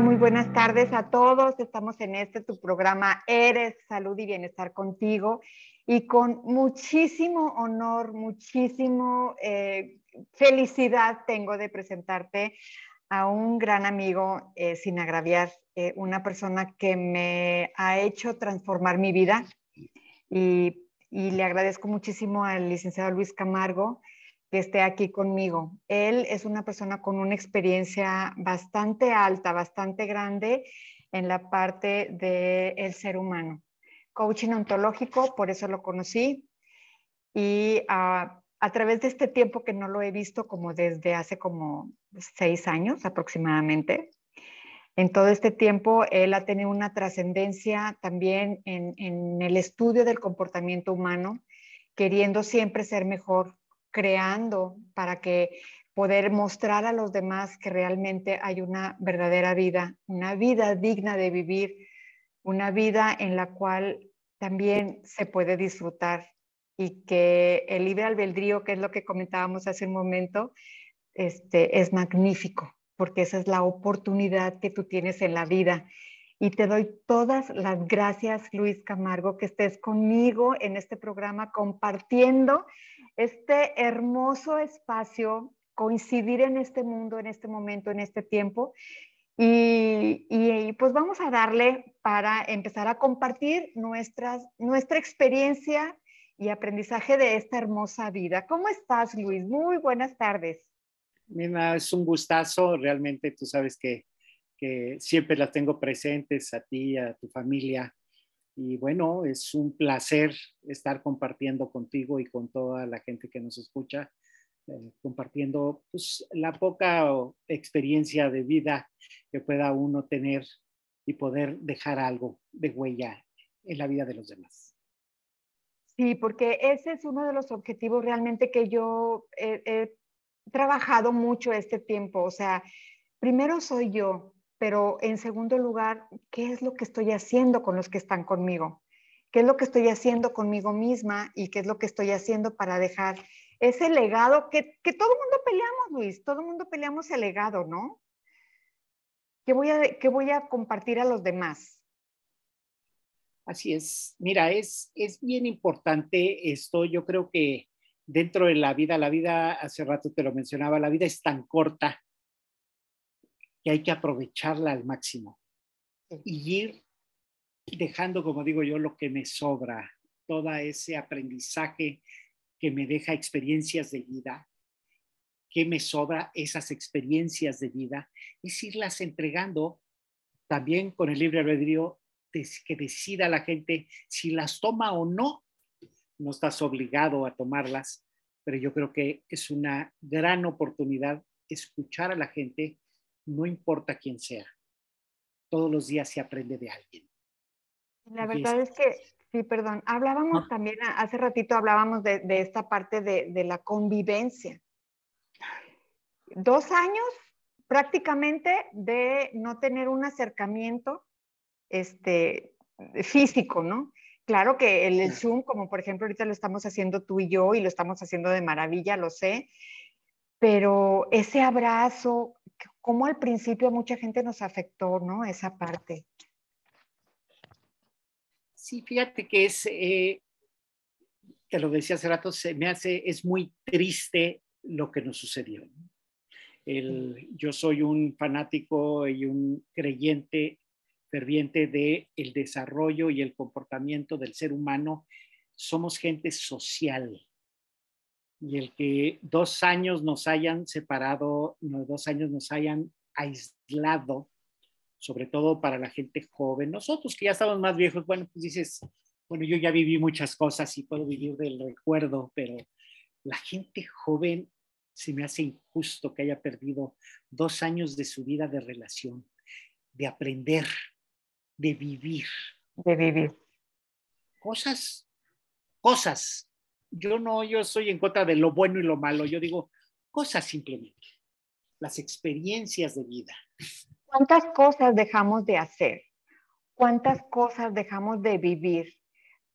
Muy buenas tardes a todos. Estamos en este tu programa Eres Salud y Bienestar contigo y con muchísimo honor, muchísimo eh, felicidad tengo de presentarte a un gran amigo, eh, sin agraviar, eh, una persona que me ha hecho transformar mi vida y le agradezco muchísimo al licenciado Luis Camargo que esté aquí conmigo. Él es una persona con una experiencia bastante alta, bastante grande en la parte del ser humano. Coaching ontológico, por eso lo conocí. Y ah, a través de este tiempo que no lo he visto como desde hace como seis años aproximadamente, en todo este tiempo él ha tenido una trascendencia también en, en el estudio del comportamiento humano, queriendo siempre ser mejor creando para que poder mostrar a los demás que realmente hay una verdadera vida, una vida digna de vivir, una vida en la cual también se puede disfrutar y que el libre albedrío, que es lo que comentábamos hace un momento, este, es magnífico, porque esa es la oportunidad que tú tienes en la vida. Y te doy todas las gracias, Luis Camargo, que estés conmigo en este programa compartiendo este hermoso espacio, coincidir en este mundo, en este momento, en este tiempo. Y, pues vamos a darle para empezar a compartir nuestras, nuestra experiencia y aprendizaje de esta hermosa vida. ¿Cómo estás, Luis? Muy buenas tardes. Mira, es un gustazo, realmente tú sabes que, que siempre las tengo presentes a ti, a tu familia, y bueno, es un placer estar compartiendo contigo y con toda la gente que nos escucha, eh, compartiendo pues, la poca experiencia de vida que pueda uno tener y poder dejar algo de huella en la vida de los demás. Sí, porque ese es uno de los objetivos realmente que yo he trabajado mucho este tiempo. O sea, primero soy yo, pero en segundo lugar, ¿qué es lo que estoy haciendo con los que están conmigo? ¿Qué es lo que estoy haciendo conmigo misma y qué es lo que estoy haciendo para dejar ese legado que, que todo el mundo peleamos, Luis? Todo el mundo peleamos el legado, ¿no? ¿Qué voy, a, ¿Qué voy a compartir a los demás? Así es. Mira, es, es bien importante esto. Yo creo que dentro de la vida, la vida, hace rato te lo mencionaba, la vida es tan corta que hay que aprovecharla al máximo y ir dejando, como digo yo, lo que me sobra, todo ese aprendizaje que me deja experiencias de vida, que me sobra esas experiencias de vida, es irlas entregando también con el libre albedrío que decida la gente si las toma o no. No estás obligado a tomarlas, pero yo creo que es una gran oportunidad escuchar a la gente no importa quién sea. Todos los días se aprende de alguien. La verdad es que, sí, perdón, hablábamos también, hace ratito hablábamos de, esta parte de, la convivencia. Dos años prácticamente de no tener un acercamiento este, físico, ¿no? Claro que el, el, Zoom, como por ejemplo ahorita lo estamos haciendo tú y yo y lo estamos haciendo de maravilla, lo sé, pero ese abrazo, como al principio mucha gente nos afectó, ¿no? Esa parte. Sí, fíjate que es, eh, te lo decía hace rato, se me hace, es muy triste lo que nos sucedió. yo soy un fanático y un creyente ferviente de el desarrollo y el comportamiento del ser humano. Somos gente social y el que dos años nos hayan separado, dos años nos hayan aislado, sobre todo para la gente joven. Nosotros que ya estamos más viejos, bueno, pues dices, bueno, yo ya viví muchas cosas y puedo vivir del recuerdo, pero la gente joven se me hace injusto que haya perdido dos años de su vida de relación, de aprender, de vivir. De vivir. Cosas, cosas yo no, yo soy en contra de lo bueno y lo malo, yo digo cosas simplemente, las experiencias de vida. ¿Cuántas cosas dejamos de hacer? ¿Cuántas cosas dejamos de vivir?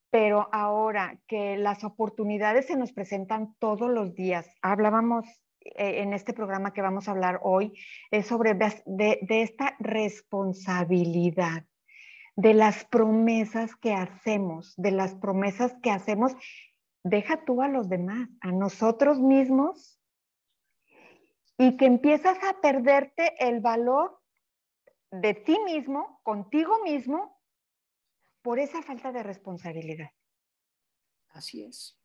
Pero ahora que las oportunidades se nos presentan todos los días, hablábamos eh, en este programa que vamos a hablar hoy es sobre de, esta responsabilidad, de las promesas que hacemos, de las promesas que hacemos, deja tú a los demás, a nosotros mismos, y que empiezas a perderte el valor de ti mismo, contigo mismo, por esa falta de responsabilidad. Así es.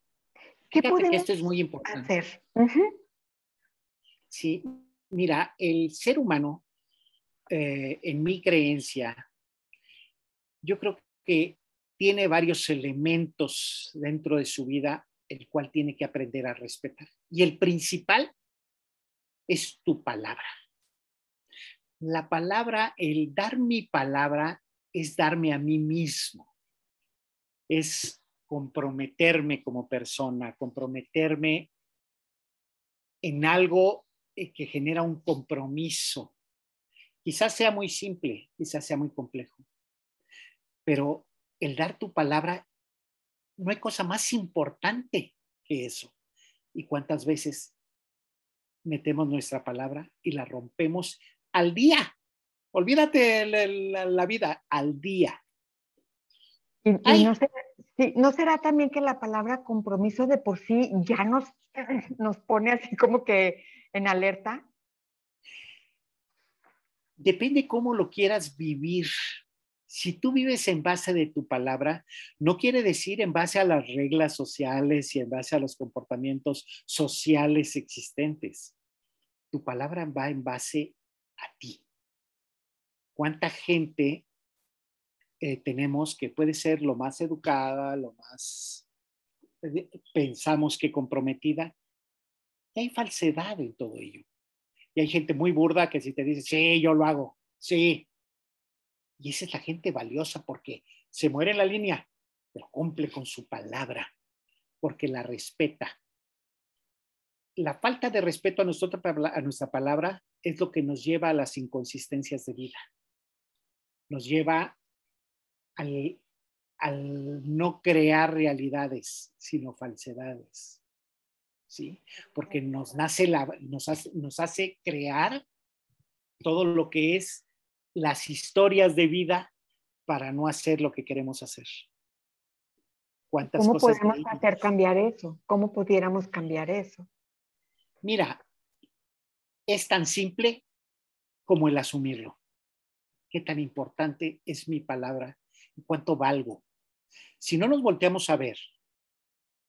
¿Qué podemos esto es muy importante. hacer? Sí, mira, el ser humano, eh, en mi creencia, yo creo que tiene varios elementos dentro de su vida el cual tiene que aprender a respetar. Y el principal es tu palabra. La palabra, el dar mi palabra es darme a mí mismo. Es comprometerme como persona, comprometerme en algo eh, que genera un compromiso. Quizás sea muy simple, quizás sea muy complejo, pero el dar tu palabra, no hay cosa más importante que eso. ¿Y cuántas veces metemos nuestra palabra y la rompemos al día? Olvídate la, vida, al día. Y, no, ¿no, será también que la palabra compromiso de por sí ya nos, nos pone así como que en alerta? Depende cómo lo quieras vivir. Si tú vives en base de tu palabra, no quiere decir en base a las reglas sociales y en base a los comportamientos sociales existentes. Tu palabra va en base a ti. ¿Cuánta gente eh, tenemos que puede ser lo más educada, lo más eh, pensamos que comprometida, y hay falsedad en todo ello. Y hay gente muy burda que si te dice, sí, yo lo hago, sí. Y esa es la gente valiosa porque se muere en la línea, pero cumple con su palabra, porque la respeta. La falta de respeto a, nosotros, a nuestra palabra es lo que nos lleva a las inconsistencias de vida. Nos lleva al, al no crear realidades, sino falsedades. ¿sí? Porque nos, nace la, nos, hace, nos hace crear todo lo que es las historias de vida para no hacer lo que queremos hacer. ¿Cómo podemos hacer cambiar eso? ¿Cómo pudiéramos cambiar eso? Mira, es tan simple como el asumirlo. ¿Qué tan importante es mi palabra cuánto valgo? Si no nos volteamos a ver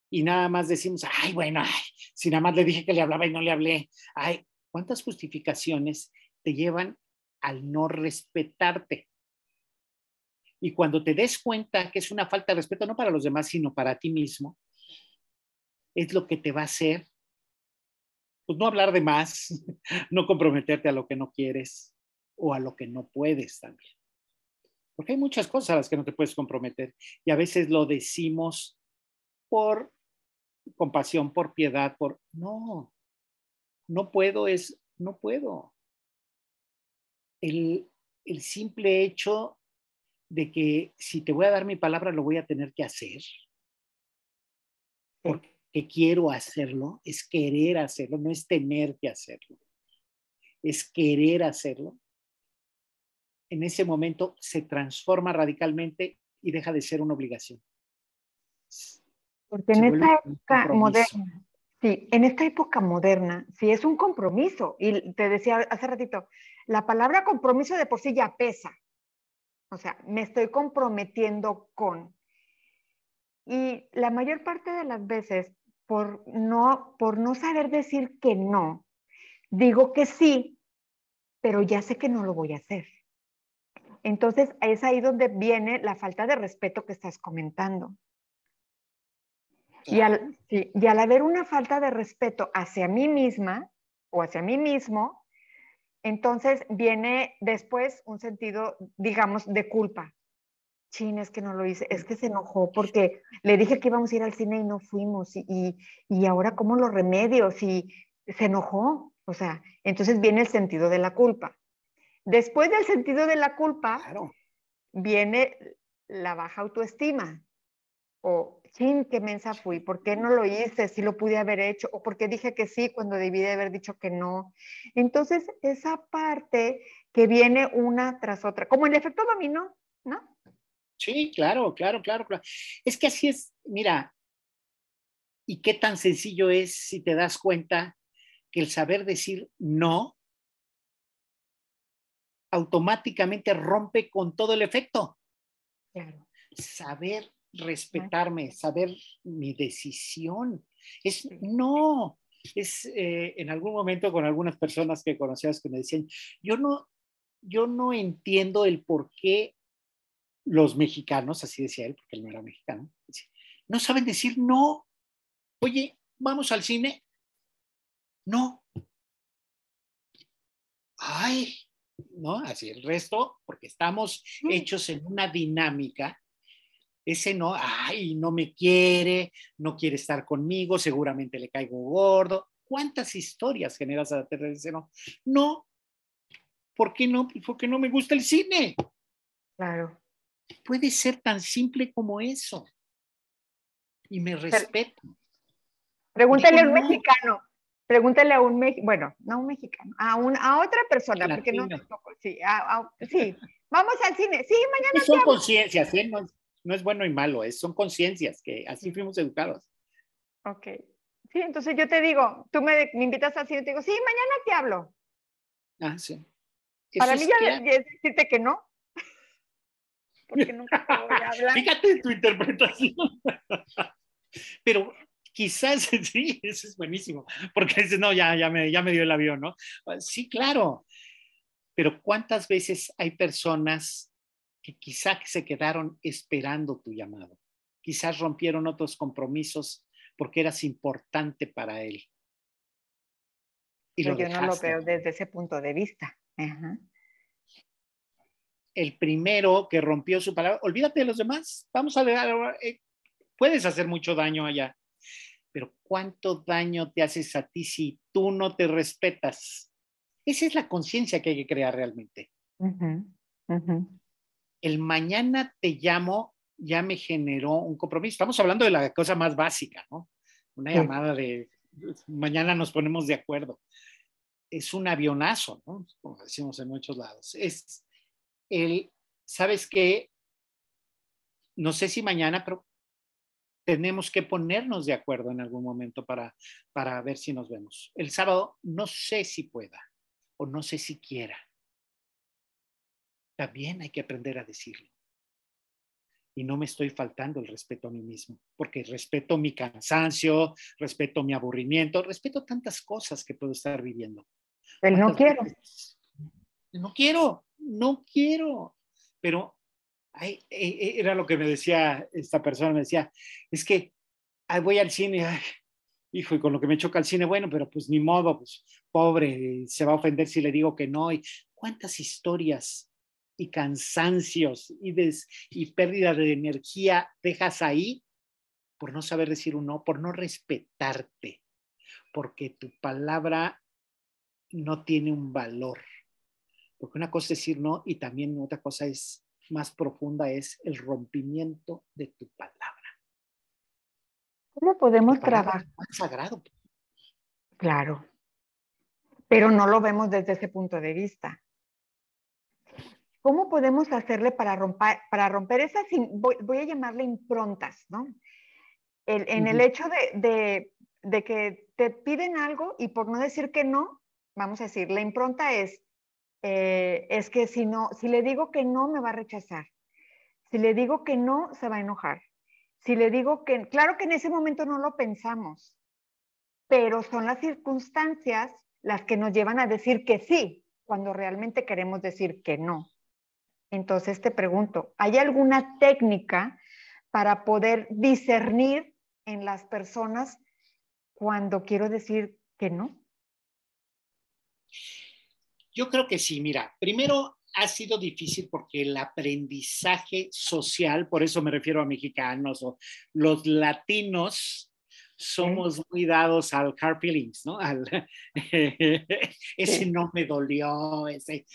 y nada más decimos, ay, bueno, si nada más le dije que le hablaba y no le hablé, ay, ¿cuántas justificaciones te llevan al no respetarte? Y cuando te des cuenta que es una falta de respeto, no para los demás, sino para ti mismo, es lo que te va a hacer, pues no hablar de más, no comprometerte a lo que no quieres o a lo que no puedes también. Porque hay muchas cosas a las que no te puedes comprometer y a veces lo decimos por compasión, por piedad, por... No, no puedo es, no puedo. El, el simple hecho de que si te voy a dar mi palabra, lo voy a tener que hacer. Porque quiero hacerlo, es querer hacerlo, no es tener que hacerlo. Es querer hacerlo. En ese momento se transforma radicalmente y deja de ser una obligación. Porque en esta época moderna, sí, en esta época moderna, sí es un compromiso. Y te decía hace ratito, la palabra compromiso de por sí ya pesa. O sea, me estoy comprometiendo con. Y la mayor parte de las veces, por no, por no saber decir que no, digo que sí, pero ya sé que no lo voy a hacer. Entonces, es ahí donde viene la falta de respeto que estás comentando. Y al, y al haber una falta de respeto hacia mí misma o hacia mí mismo, entonces viene después un sentido, digamos, de culpa. Chin, es que no lo hice, es que se enojó porque le dije que íbamos a ir al cine y no fuimos. Y, y, ahora, ¿cómo lo remedio? Si se enojó. O sea, entonces viene el sentido de la culpa. Después del sentido de la culpa, viene la baja autoestima o chin, qué mensa fui, ¿por qué no lo hice? Si lo pude haber hecho, o porque dije que sí cuando debí de haber dicho que no. Entonces, esa parte que viene una tras otra, como el efecto dominó, ¿no? Sí, claro, claro, claro, claro. Es que así es, mira, y qué tan sencillo es si te das cuenta que el saber decir no automáticamente rompe con todo el efecto. Claro. Saber respetarme, saber mi decisión. Es no. Es eh, en algún momento con algunas personas que conocías que me decían, yo no, yo no entiendo el por qué los mexicanos, así decía él, porque él no era mexicano, no saben decir no. Oye, vamos al cine. No. Ay, ¿no? Así el resto, porque estamos hechos en una dinámica. Ese no, ay, no me quiere, no quiere estar conmigo, seguramente le caigo gordo. ¿Cuántas historias generas a través de ese no? No. ¿Por qué no? Pues porque no me gusta el cine. Claro. Puede ser tan simple como eso. Y me respeto. Pregúntale a un mexicano, pregúntale a un mexicano, bueno, no a un mexicano, a, un, a otra persona, porque no sí, sí, vamos al cine, sí, mañana. son conciencias, ¿eh? no, es bueno y malo, es, son conciencias, que así fuimos educados. Ok, sí, entonces yo te digo, tú me, me invitas al cine y te digo, sí, mañana te hablo. Ah, sí. Para mí ya, es decirte que no, porque nunca te voy a hablar. Fíjate tu interpretación. Pero quizás sí, eso es buenísimo, porque dices, no, ya, ya, me, ya me dio el avión, ¿no? Sí, claro, pero ¿cuántas veces hay personas que quizá se quedaron esperando tu llamado? Quizás rompieron otros compromisos porque eras importante para él. Y yo no lo veo desde ese punto de vista. El primero que rompió su palabra, olvídate de los demás, vamos a ver, eh, puedes hacer mucho daño allá pero ¿cuánto daño te haces a ti si tú no te respetas? Esa es la conciencia que hay que crear realmente. El mañana te llamo ya me generó un compromiso. Estamos hablando de la cosa más básica, ¿no? Una llamada de mañana nos ponemos de acuerdo. Es un avionazo, ¿no? Como decimos en muchos lados. Es el, ¿sabes qué? No sé si mañana, pero tenemos que ponernos de acuerdo en algún momento para, para ver si nos vemos. El sábado no sé si pueda o no sé si quiera. También hay que aprender a decirlo. Y no me estoy faltando el respeto a mí mismo, porque respeto mi cansancio, respeto mi aburrimiento, respeto tantas cosas que puedo estar viviendo. Pero no quiero. No quiero, no quiero. Pero e, e, era lo que me decía esta persona, me decía, es que voy al cine, hijo, y con lo que me choca el cine, bueno, pero pues ni modo, pues pobre, se va a ofender si le digo que no. Y cuántas historias y cansancios y, y pérdida de energía dejas ahí por no saber decir un no, por no respetarte, porque tu palabra no tiene un valor. Porque una cosa es decir no y también otra cosa es más profunda es el rompimiento de tu palabra. ¿Cómo podemos trabajar? Es sagrado. Claro, pero no lo vemos desde ese punto de vista. ¿Cómo podemos hacerle para romper, para romper esas, voy, a llamarle improntas, ¿no? en el hecho de, de que te piden algo y por no decir que no, vamos a decir, la impronta es, eh, es que si no, si le digo que no, me va a rechazar. Si le digo que no, se va a enojar. Si le digo que, claro que en ese momento no lo pensamos, pero son las circunstancias las que nos llevan a decir que sí, cuando realmente queremos decir que no. Entonces te pregunto, ¿hay alguna técnica para poder discernir en las personas cuando quiero decir que no? Yo creo que sí, mira, primero ha sido difícil porque el aprendizaje social, por eso me refiero a mexicanos o los latinos, somos muy dados al car feelings, ¿no? Al, ese no me dolió, ese.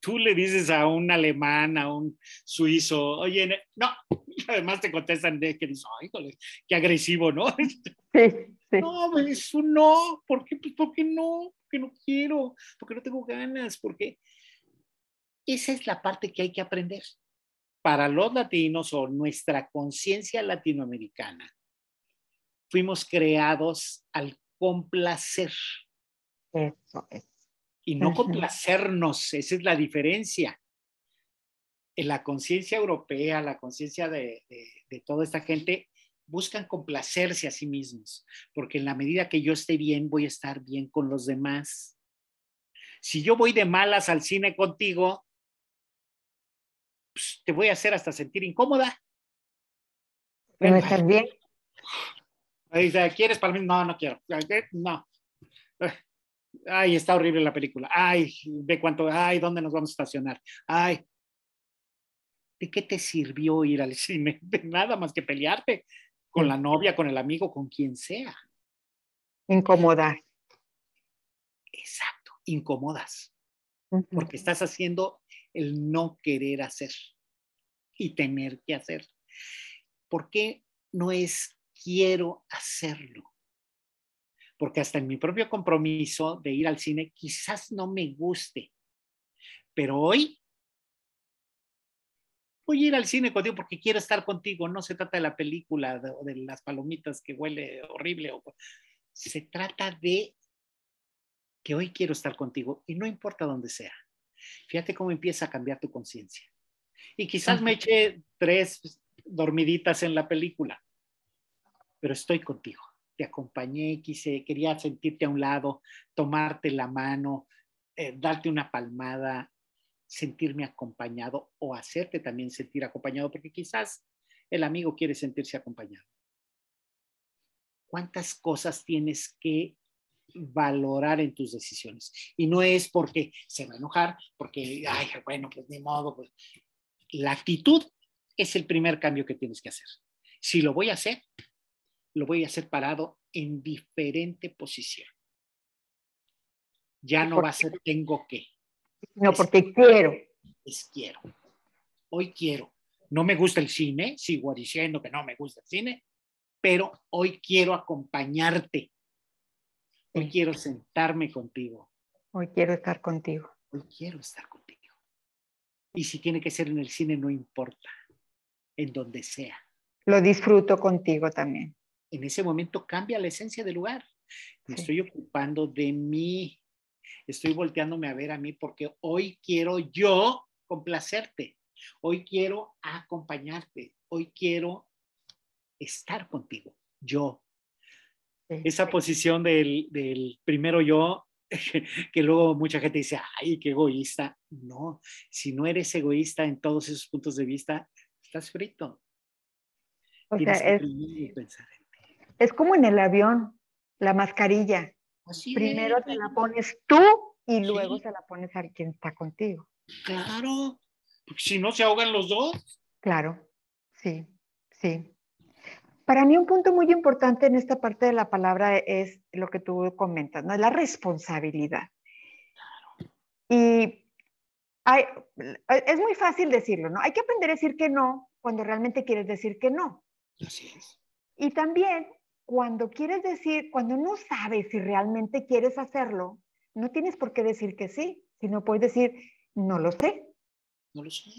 Tú le dices a un alemán, a un suizo, oye, no, Además te contestan de que dices, ay, qué agresivo, ¿no? Sí, sí. No, es un no. ¿Por qué? Pues porque no, porque no quiero, porque no tengo ganas, porque esa es la parte que hay que aprender. Para los latinos o nuestra conciencia latinoamericana, fuimos creados al complacer. Eso es. Y no complacernos, esa es la diferencia en la conciencia europea, la conciencia de, toda esta gente, buscan complacerse a sí mismos, porque en la medida que yo esté bien, voy a estar bien con los demás. Si yo voy de malas al cine contigo, pues, te voy a hacer hasta sentir incómoda. ¿No estás bien? ¿Quieres para mí? No, no quiero. No. Ay, está horrible la película. Ay, ve cuánto. Ay, ¿dónde nos vamos a estacionar? Ay, ¿de qué te sirvió ir al cine? De nada más que pelearte con la novia, con el amigo, con quien sea. Incomodar. Exacto, incomodas. Porque estás haciendo el no querer hacer y tener que hacer. ¿Por qué no es quiero hacerlo? Porque hasta en mi propio compromiso de ir al cine quizás no me guste, pero hoy voy a ir al cine contigo porque quiero estar contigo. No se trata de la película o de, las palomitas que huele horrible. se trata de que hoy quiero estar contigo y no importa dónde sea. Fíjate cómo empieza a cambiar tu conciencia. Y quizás me eché tres dormiditas en la película, pero estoy contigo. Te acompañé, quise, quería sentirte a un lado, tomarte la mano, eh, darte una palmada, sentirme acompañado o hacerte también sentir acompañado, porque quizás el amigo quiere sentirse acompañado. ¿Cuántas cosas tienes que valorar en tus decisiones? Y no es porque se va a enojar, porque, ay, bueno, pues ni modo. Pues. La actitud es el primer cambio que tienes que hacer. Si lo voy a hacer, lo voy a hacer parado en diferente posición. Ya no va a ser tengo que. No, porque quiero. Es quiero. Hoy quiero. No me gusta el cine, sigo diciendo que no me gusta el cine, pero hoy quiero acompañarte. Hoy quiero sentarme contigo. Hoy quiero estar contigo. Hoy quiero estar contigo. Y si tiene que ser en el cine, no importa, en donde sea. Lo disfruto contigo también. En ese momento cambia la esencia del lugar. Me estoy ocupando de mí, estoy volteándome a ver a mí porque hoy quiero yo complacerte, hoy quiero acompañarte, hoy quiero estar contigo, yo. Esa posición del, del primero yo, que luego mucha gente dice, ay, qué egoísta. No, si no eres egoísta en todos esos puntos de vista, estás frito. O sea, es, es como en el avión, la mascarilla. Primero te la pones tú y luego se la pones a quien está contigo. Claro, porque si no se ahogan los dos. Claro, sí, sí. Para mí un punto muy importante en esta parte de la palabra es lo que tú comentas, ¿no? Es la responsabilidad. Claro. Y hay, es muy fácil decirlo, ¿no? Hay que aprender a decir que no cuando realmente quieres decir que no. Así es. Y también cuando quieres decir, cuando no sabes si realmente quieres hacerlo, no tienes por qué decir que sí, sino puedes decir, no lo sé. No lo sé.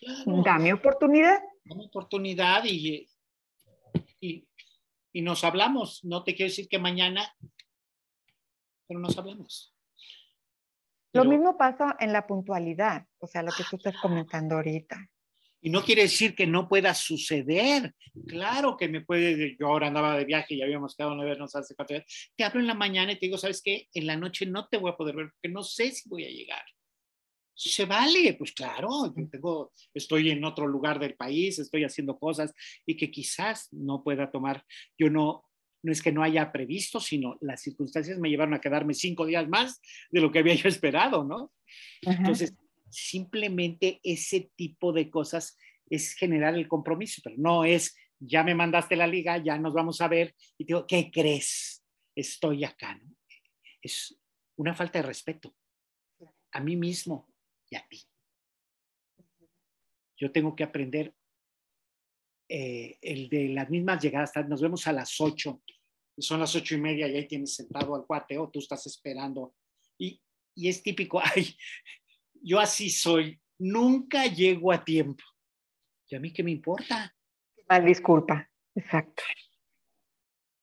Claro. Dame oportunidad. Dame oportunidad y, y, y, nos hablamos. No te quiero decir que mañana, pero nos hablamos. Lo mismo pasa en la puntualidad, o sea, lo que tú estás comentando ahorita. Y no quiere decir que no pueda suceder. Claro que me puede, yo ahora andaba de viaje y habíamos quedado no vernos hace cuatro días. Te hablo en la mañana y te digo, ¿sabes qué? En la noche no te voy a poder ver porque no sé si voy a llegar. Se vale, pues claro, tengo, estoy en otro lugar del país, estoy haciendo cosas y que quizás no pueda tomar, yo no, no es que no haya previsto, sino las circunstancias me llevaron a quedarme cinco días más de lo que había yo esperado, ¿no? Entonces, simplemente ese tipo de cosas es generar el compromiso, pero no es, ya me mandaste la liga, ya nos vamos a ver y digo, ¿qué crees? Estoy acá, ¿no? Es una falta de respeto a mí mismo y a ti. Yo tengo que aprender eh, el de las mismas llegadas, nos vemos a las 8, son las ocho y media y ahí tienes sentado al cuate o tú estás esperando. Y, y es típico, ay, yo así soy, nunca llego a tiempo. ¿Y a mí qué me importa? Mal disculpa, exacto.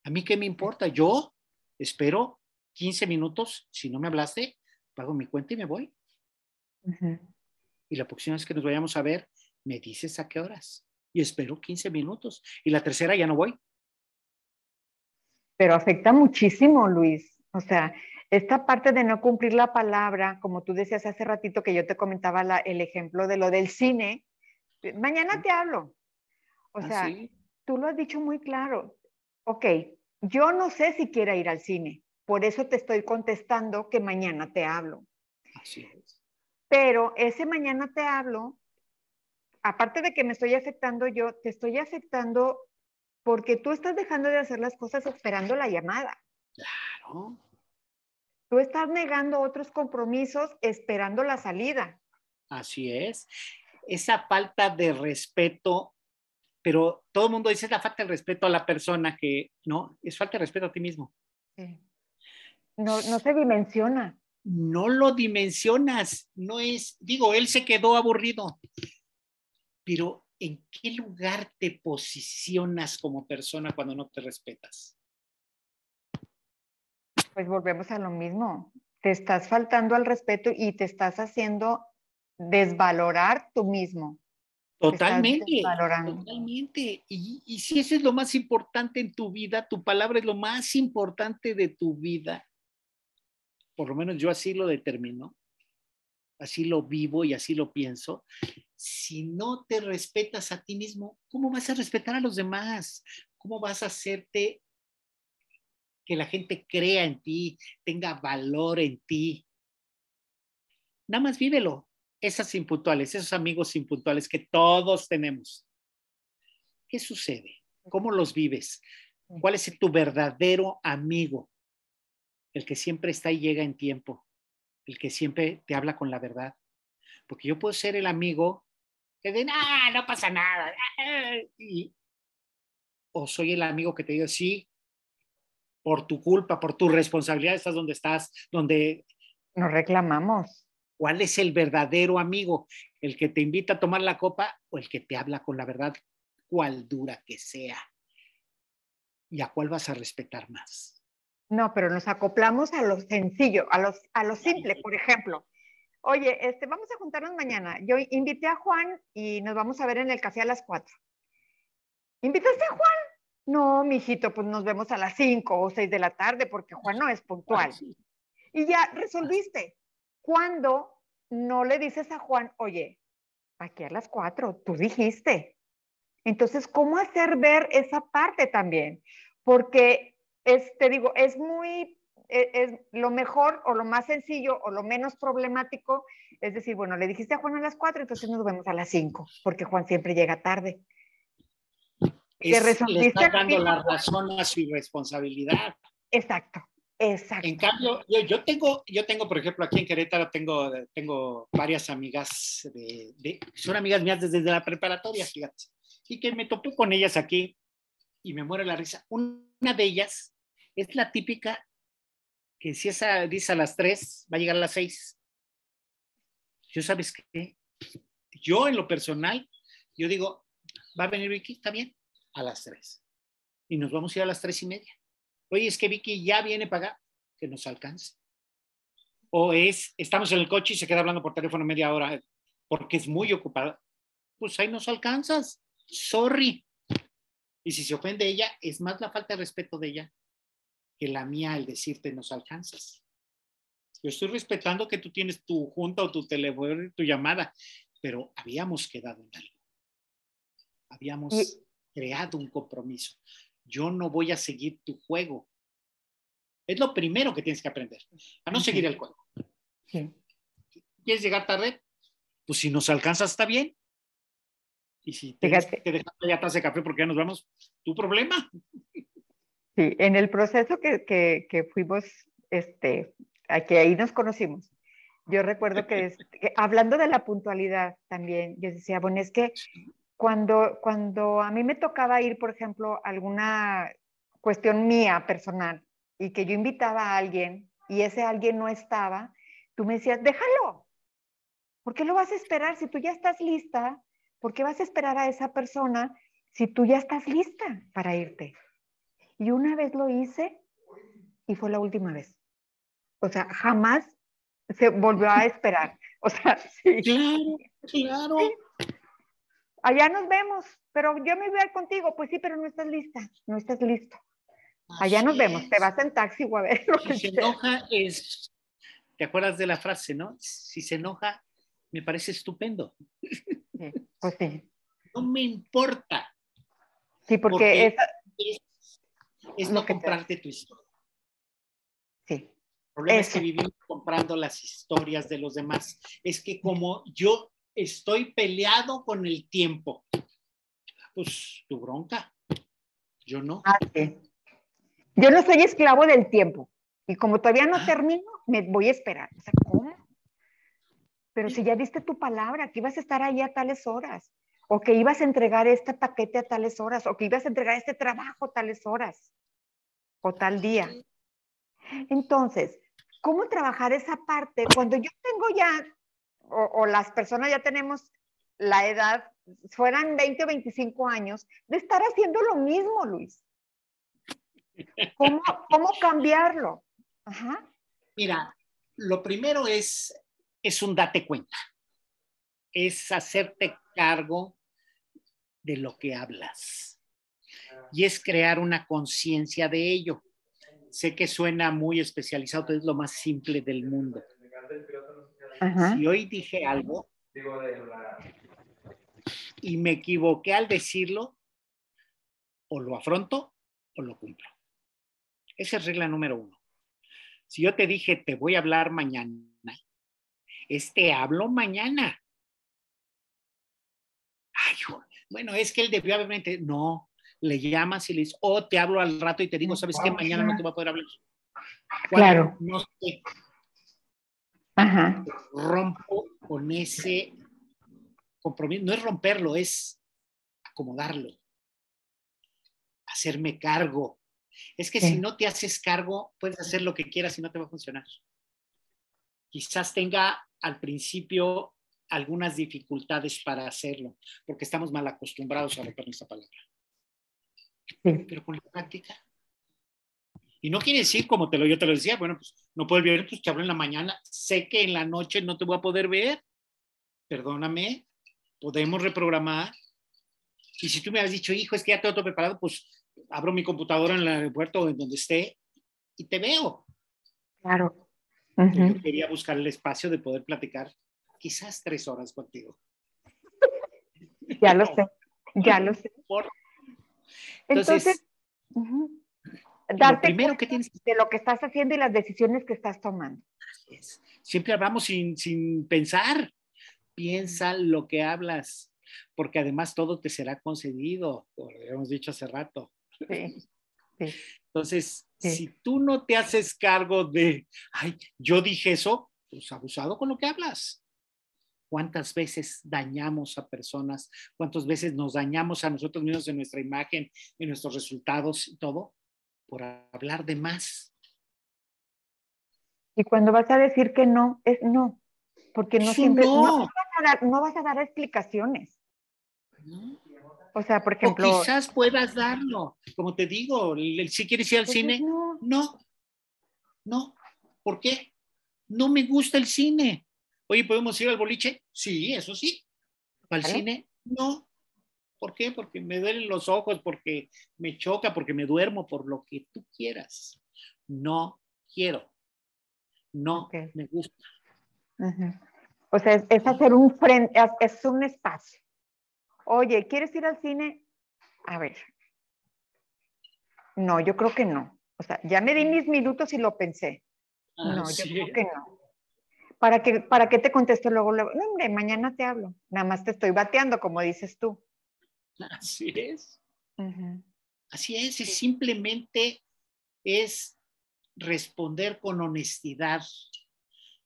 ¿A mí qué me importa? Yo espero 15 minutos, si no me hablaste, pago mi cuenta y me voy. Y la próxima vez que nos vayamos a ver, me dices a qué horas. Y espero 15 minutos. Y la tercera ya no voy. Pero afecta muchísimo, Luis. O sea, esta parte de no cumplir la palabra, como tú decías hace ratito que yo te comentaba el ejemplo de lo del cine, mañana te hablo. O ¿Ah, sea, tú lo has dicho muy claro. Ok, yo no sé si quiera ir al cine, por eso te estoy contestando que mañana te hablo. Así es. Pero ese mañana te hablo, aparte de que me estoy afectando yo, te estoy afectando porque tú estás dejando de hacer las cosas esperando la llamada. Claro. Tú estás negando otros compromisos esperando la salida. Así es. Esa falta de respeto, pero todo el mundo dice la falta de respeto a la persona que, no, es falta de respeto a ti mismo. No, no se dimensiona. No lo dimensionas, no es, digo, él se quedó aburrido, pero ¿en qué lugar te posicionas como persona cuando no te respetas? Pues volvemos a lo mismo. Te estás faltando al respeto y te estás haciendo desvalorar tú mismo. Totalmente. Totalmente. Y, y, si eso es lo más importante en tu vida, tu palabra es lo más importante de tu vida. Por lo menos yo así lo determino, así lo vivo y así lo pienso. Si no te respetas a ti mismo, ¿cómo vas a respetar a los demás? ¿Cómo vas a hacerte que la gente crea en ti, tenga valor en ti. Nada más vívelo. Esas impuntuales, esos amigos impuntuales que todos tenemos. ¿Qué sucede? ¿Cómo los vives? ¿Cuál es tu verdadero amigo? El que siempre está y llega en tiempo. El que siempre te habla con la verdad. Porque yo puedo ser el amigo que dice, ah, no pasa nada. o soy el amigo que te digo, sí, por tu culpa, por tu responsabilidad, estás donde estás, donde... Nos reclamamos. ¿Cuál es el verdadero amigo? ¿El que te invita a tomar la copa o el que te habla con la verdad, cual dura que sea? ¿Y a cuál vas a respetar más? No, pero nos acoplamos a lo sencillo, a, los, a lo simple, por ejemplo. Oye, este, vamos a juntarnos mañana. Yo invité a Juan y nos vamos a ver en el café a las cuatro. ¿Invitaste a Juan? No, mijito, pues nos vemos a las 5 o 6 de la tarde porque Juan no es puntual. Y ya resolviste. Cuando no le dices a Juan, oye, aquí a las 4, tú dijiste. Entonces, ¿cómo hacer ver esa parte también? Porque es, te digo, es muy, es, es, lo mejor o lo más sencillo o lo menos problemático. Es decir, bueno, le dijiste a Juan a las 4, entonces nos vemos a las 5, porque Juan siempre llega tarde es, le está dando la razón a su irresponsabilidad. Exacto, exacto. En cambio, yo, yo, tengo, yo tengo, por ejemplo, aquí en Querétaro tengo, tengo varias amigas, de, son amigas mías desde la preparatoria, fíjate, y que me topé con ellas aquí y me muere la risa. Una de ellas es la típica que si esa dice a las 3, va a llegar a las 6. Yo sabes qué, yo en lo personal, yo digo, va a venir Vicky, está bien, a las 3. Y nos vamos a ir a las tres y media. Oye, es que Vicky ya viene acá, que nos alcance. O es, estamos en el coche y se queda hablando por teléfono media hora porque es muy ocupada. Pues ahí nos alcanzas. Sorry. Y si se ofende ella, es más la falta de respeto de ella que la mía al decirte nos alcanzas. Yo estoy respetando que tú tienes tu junta o tu teléfono, tu llamada, pero habíamos quedado en algo. Habíamos creado un compromiso. Yo no voy a seguir tu juego. Es lo primero que tienes que aprender, a no seguir el juego. ¿Quieres llegar tarde? Pues si nos alcanzas, está bien. Y si te dejas allá atrás de café porque ya nos vamos, tu problema. Sí, en el proceso que, que, que fuimos, este, que ahí nos conocimos, yo recuerdo que, hablando de la puntualidad también, yo decía, bueno, es que cuando, cuando a mí me tocaba ir, por ejemplo, a alguna cuestión mía personal y que yo invitaba a alguien y ese alguien no estaba, tú me decías, déjalo. ¿Por qué lo vas a esperar si tú ya estás lista? ¿Por qué vas a esperar a esa persona si tú ya estás lista para irte? Y una vez lo hice y fue la última vez. O sea, jamás se volvió a esperar. O sea, sí. Claro, claro. Allá nos vemos, pero yo me voy a ir contigo. Pues sí, pero no estás lista, no estás listo. Allá nos vemos, te vas en taxi o a ver lo Si se enoja es, ¿te acuerdas de la frase, no? Si se enoja, me parece estupendo. Sí, pues sí. No me importa. Sí, porque, es, es, no comprarte tu historia. Sí. El problema es que vivimos comprando las historias de los demás. Es que como yo estoy peleado con el tiempo, pues tu bronca. Yo no. Ah, sí. Yo no soy esclavo del tiempo. Y como todavía no ah. termino, me voy a esperar. O sea, ¿cómo? Pero si ya diste tu palabra, que ibas a estar ahí a tales horas, o que ibas a entregar este paquete a tales horas, o que ibas a entregar este trabajo a tales horas, o tal día. Entonces, ¿cómo trabajar esa parte cuando yo tengo ya, o, o las personas ya tenemos la edad, fueran 20 o 25 años, de estar haciendo lo mismo, Luis? ¿Cómo, cómo cambiarlo? Ajá. Mira, lo primero es, es un date cuenta, es hacerte cargo de lo que hablas y es crear una conciencia de ello. Sé que suena muy especializado, pero es lo más simple del mundo. Si hoy dije algo y me equivoqué al decirlo, o lo afronto o lo cumplo. Esa es regla número uno. Si yo te dije, te voy a hablar mañana, es te hablo mañana. Ay, bueno, es que él debió haberme... No, le llamas y le dices, oh, te hablo al rato y te digo, ¿sabes qué? Mañana no te voy a poder hablar. Claro. No sé. Ajá. Rompo con ese compromiso. No es romperlo, es acomodarlo. Hacerme cargo. Es que si no te haces cargo, puedes hacer lo que quieras y no te va a funcionar. Quizás tenga al principio algunas dificultades para hacerlo, porque estamos mal acostumbrados a romper esa palabra. Pero con la práctica. Y no quiere decir, como te lo, yo te lo decía, bueno, pues no puedo ver, pues te hablo en la mañana, sé que en la noche no te voy a poder ver, perdóname, podemos reprogramar. Y si tú me has dicho, hijo, es que ya tengo todo preparado, pues abro mi computadora en el aeropuerto o en donde esté y te veo. Claro. Yo quería buscar el espacio de poder platicar quizás tres horas contigo. Ya lo sé, ya lo sé. Entonces, darte primero que tienes de lo que estás haciendo y las decisiones que estás tomando. Siempre hablamos sin, sin pensar. Piensa lo que hablas, porque además todo te será concedido, como hemos dicho hace rato. Entonces, si tú no te haces cargo de, ay, yo dije eso, pues abusado con lo que hablas. ¿Cuántas veces dañamos a personas? ¿Cuántas veces nos dañamos a nosotros mismos en nuestra imagen, en nuestros resultados y todo? Por hablar de más. Y cuando vas a decir que no, es no. Porque no siempre, no. vas, a dar, no vas a dar explicaciones. No. O sea, por ejemplo. O quizás puedas darlo. Como te digo, si quieres ir al pues cine, no. no. ¿Por qué? No me gusta el cine. Oye, ¿podemos ir al boliche? Sí, eso sí. ¿Al cine? No. ¿Por qué? Porque me duelen los ojos, porque me choca, porque me duermo, por lo que tú quieras. No quiero. No me gusta. O sea, es, hacer un frente, es un espacio. Oye, ¿quieres ir al cine? A ver. No, yo creo que no. O sea, ya me di mis minutos y lo pensé. Ah, no, yo creo que no. ¿Para qué, ¿Para qué te contesto luego, luego? No, hombre, mañana te hablo. Nada más te estoy bateando, como dices tú. Así es. Así es, y simplemente es responder con honestidad.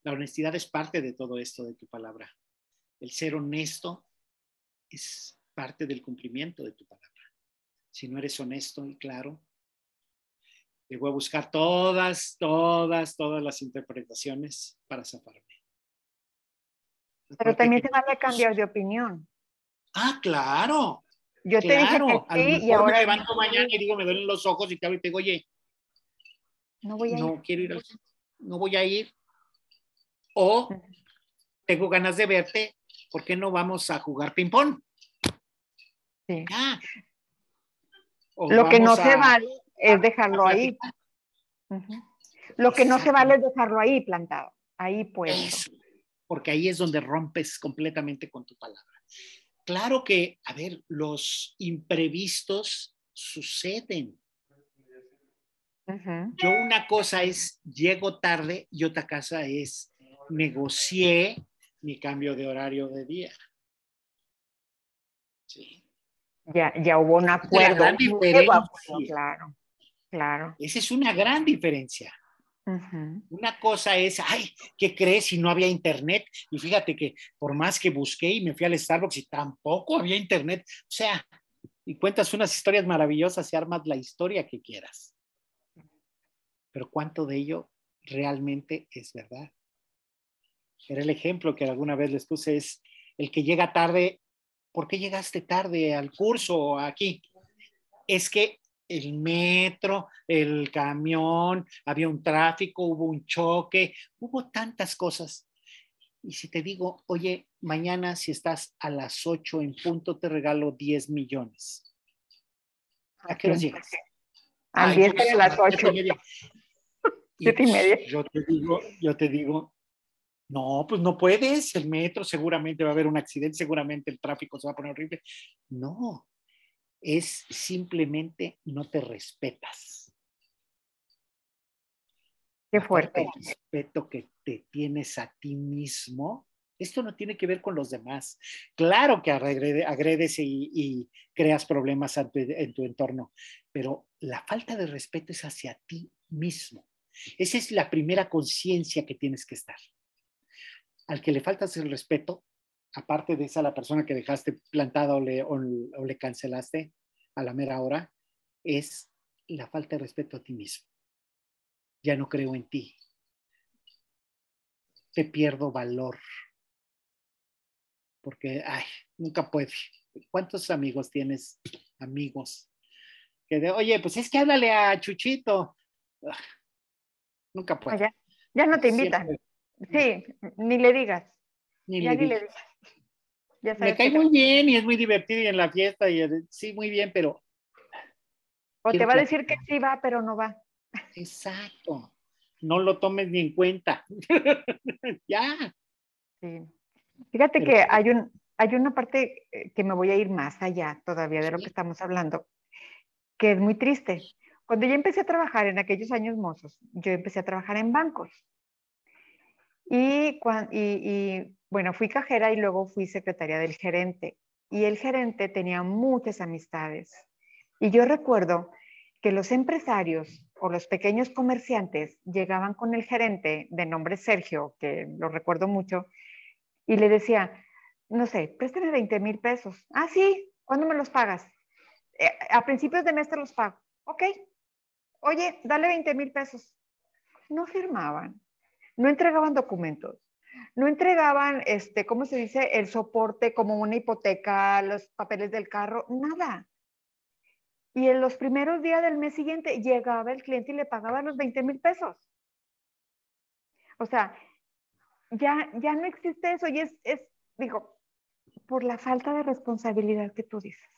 La honestidad es parte de todo esto de tu palabra. El ser honesto es parte del cumplimiento de tu palabra. Si no eres honesto y claro, le voy a buscar todas, todas, todas las interpretaciones para zafarme. Pero también te vale cambiar de opinión. Ah, claro. Yo te dije que sí y ahora. Me levanto mañana y digo, me duelen los ojos y te digo, oye, no voy a no quiero ir, no voy a ir. O tengo ganas de verte, ¿por qué no vamos a jugar ping-pong? Sí. Lo que no se vale es dejarlo ahí. Lo que no se vale es dejarlo ahí plantado, ahí pues. Porque ahí es donde rompes completamente con tu palabra. Claro que, a ver, los imprevistos suceden. Yo una cosa es llego tarde y otra cosa es negocié mi cambio de horario de día. Sí. Ya, ya hubo un acuerdo. claro, claro. Esa es una gran diferencia. Una cosa es, ay, ¿qué crees si no había internet? Y fíjate que por más que busqué y me fui al Starbucks y tampoco había internet. O sea, y cuentas unas historias maravillosas y armas la historia que quieras. Pero ¿cuánto de ello realmente es verdad? Era el ejemplo que alguna vez les puse, es el que llega tarde. ¿Por qué llegaste tarde al curso aquí? Es que el metro, el camión, había un tráfico, hubo un choque, hubo tantas cosas. Y si te digo, oye, mañana si estás a las 8 en punto, te regalo 10 millones. ¿A qué hora llegas? A 10 a las 8. Siete y media. Yo te digo, yo te digo, no, pues no puedes, el metro seguramente va a haber un accidente, seguramente el tráfico se va a poner horrible. No, es simplemente no te respetas. Qué fuerte. El respeto que te tienes a ti mismo. Esto no tiene que ver con los demás. Claro que agredes y, creas problemas en tu entorno, pero la falta de respeto es hacia ti mismo. Esa es la primera conciencia que tienes que estar. Al que le faltas el respeto, aparte de esa la persona que dejaste plantada o le, o, le cancelaste a la mera hora, es la falta de respeto a ti mismo. Ya no creo en ti. Te pierdo valor. Porque, ay, nunca puede. ¿Cuántos amigos tienes? Amigos. Que de, oye, pues es que háblale a Chuchito. Nunca puede. Ya, no te invitan. Sí, ni le digas. Ni ya le ni le digas me cae muy bien y es muy divertido y en la fiesta y sí, muy bien, pero... O te va a decir que sí va, pero no va. Exacto. No lo tomes ni en cuenta. ya. Sí. Fíjate que hay, un, hay una parte eh, que me voy a ir más allá todavía de lo que estamos hablando, que es muy triste. Cuando yo empecé a trabajar en aquellos años mozos, yo empecé a trabajar en bancos. Y, y, y bueno, fui cajera y luego fui secretaria del gerente. Y el gerente tenía muchas amistades. Y yo recuerdo que los empresarios o los pequeños comerciantes llegaban con el gerente de nombre Sergio, que lo recuerdo mucho, y le decía, no sé, préstame 20 mil pesos. Ah, sí, ¿cuándo me los pagas? Eh, a principios de mes te los pago. Ok. Oye, dale 20 mil pesos. No firmaban, no entregaban documentos, no entregaban, este, ¿cómo se dice? El soporte como una hipoteca, los papeles del carro, nada. Y en los primeros días del mes siguiente llegaba el cliente y le pagaba los 20 mil pesos. O sea, ya, ya no existe eso y es, es, digo, por la falta de responsabilidad que tú dices.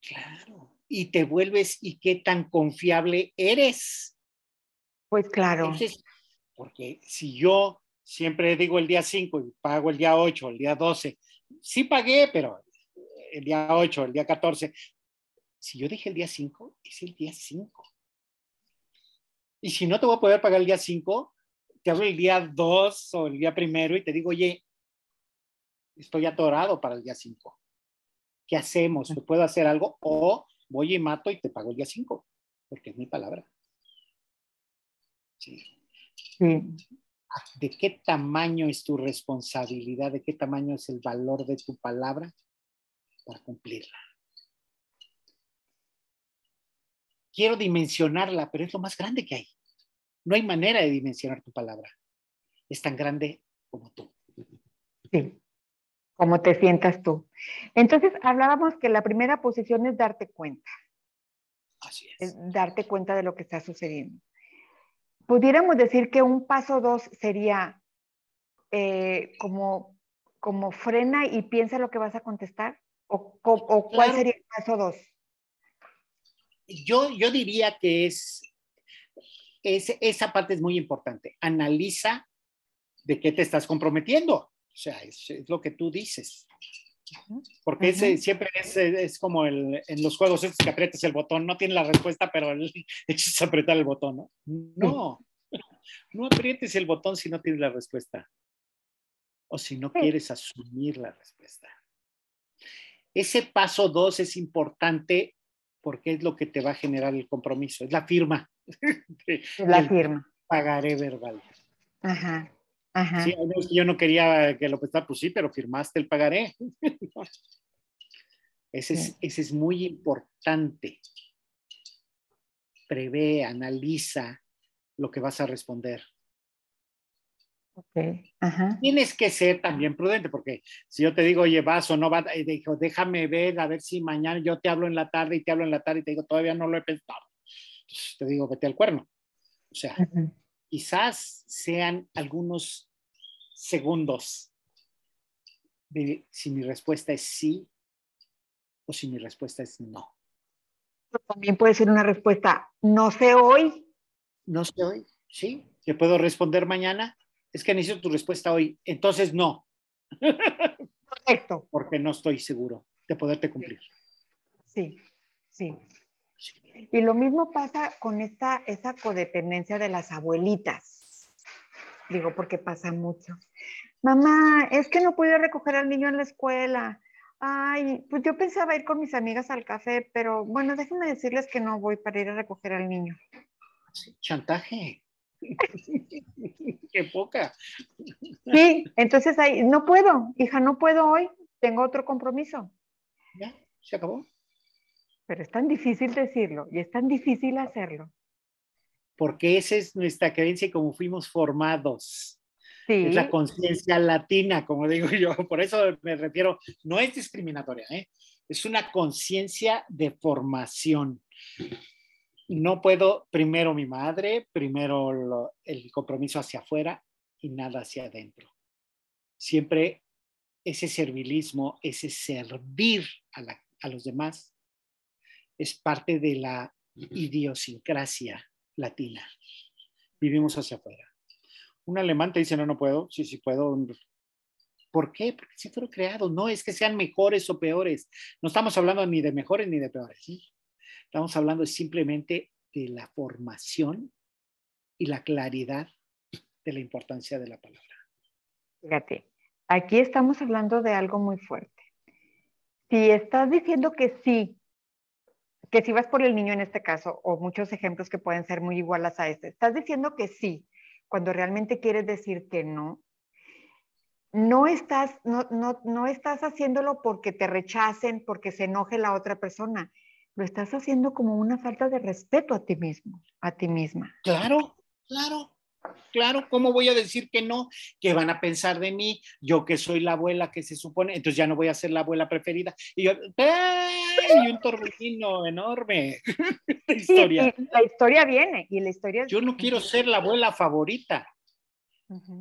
Claro. Y te vuelves, ¿y qué tan confiable eres? Pues claro. porque si yo siempre digo el día 5 y pago el día 8, el día 12. Sí pagué, pero el día 8, el día 14. Si yo dije el día 5, es el día 5. Y si no te voy a poder pagar el día 5, te hablo el día 2 o el día primero y te digo, oye, estoy atorado para el día 5. ¿Qué hacemos? ¿Te puedo hacer algo? O voy y mato y te pago el día 5, porque es mi palabra. Sí. sí de qué tamaño es tu responsabilidad, de qué tamaño es el valor de tu palabra, para cumplirla. Quiero dimensionarla, pero es lo más grande que hay. No hay manera de dimensionar tu palabra. Es tan grande como tú. Sí, como te sientas tú. Entonces, hablábamos que la primera posición es darte cuenta. Así es. es darte cuenta de lo que está sucediendo. Pudiéramos decir que un paso dos sería eh, como, como frena y piensa lo que vas a contestar. ¿O, o cuál sería el paso dos? Yo, yo diría que es, es, esa parte es muy importante. Analiza de qué te estás comprometiendo. O sea, es, es lo que tú dices. Porque ese siempre es, es como el, en los juegos es que aprietas el botón, no tiene la respuesta, pero el hecho es apretar el botón, ¿no? No, no aprietes el botón si no tienes la respuesta o si no quieres asumir la respuesta. Ese paso dos es importante porque es lo que te va a generar el compromiso, es la firma. la firma. Pagaré verbal. Ajá. Ajá. Sí, yo no quería que lo prestara, pues sí, pero firmaste el pagaré. ese, es, ese es muy importante. Prevé, analiza lo que vas a responder. Okay. Ajá. Tienes que ser también prudente, porque si yo te digo, oye, vas o no vas, y digo, déjame ver, a ver si mañana yo te hablo en la tarde y te hablo en la tarde y te digo, todavía no lo he pensado. Pues, te digo, vete al cuerno. O sea, uh-huh. quizás sean algunos segundos de si mi respuesta es sí o si mi respuesta es no. También puede ser una respuesta, no sé hoy. No sé hoy, sí. ¿Te puedo responder mañana? es que necesito tu respuesta hoy. Entonces, no. Correcto. Porque no estoy seguro de poderte cumplir. Sí, sí. Y lo mismo pasa con esta, esa codependencia de las abuelitas. Digo, porque pasa mucho. Mamá, es que no pude recoger al niño en la escuela. Ay, pues yo pensaba ir con mis amigas al café, pero bueno, déjenme decirles que no voy para ir a recoger al niño. Chantaje. Qué poca. Sí, entonces ahí, no puedo, hija, no puedo hoy, tengo otro compromiso. Ya, se acabó. Pero es tan difícil decirlo y es tan difícil hacerlo. Porque esa es nuestra creencia y como fuimos formados. Sí. Es la conciencia latina, como digo yo. Por eso me refiero, no es discriminatoria, ¿eh? es una conciencia de formación no puedo, primero mi madre, primero lo, el compromiso hacia afuera y nada hacia adentro. Siempre ese servilismo, ese servir a, la, a los demás, es parte de la idiosincrasia latina. Vivimos hacia afuera. Un alemán te dice, no, no puedo, sí, sí puedo. ¿Por qué? Porque si fueron creados. No es que sean mejores o peores. No estamos hablando ni de mejores ni de peores. ¿sí? Estamos hablando simplemente de la formación y la claridad de la importancia de la palabra. Fíjate, aquí estamos hablando de algo muy fuerte. Si estás diciendo que sí, que si vas por el niño en este caso, o muchos ejemplos que pueden ser muy iguales a este, estás diciendo que sí, cuando realmente quieres decir que no, no estás, no, no, no estás haciéndolo porque te rechacen, porque se enoje la otra persona lo estás haciendo como una falta de respeto a ti mismo, a ti misma. Claro, claro, claro. ¿Cómo voy a decir que no? ¿Qué van a pensar de mí? Yo que soy la abuela que se supone, entonces ya no voy a ser la abuela preferida. Y yo, ¡ay! Un torbellino enorme. la historia. Sí, la historia viene y la historia. Yo no quiero ser la abuela favorita.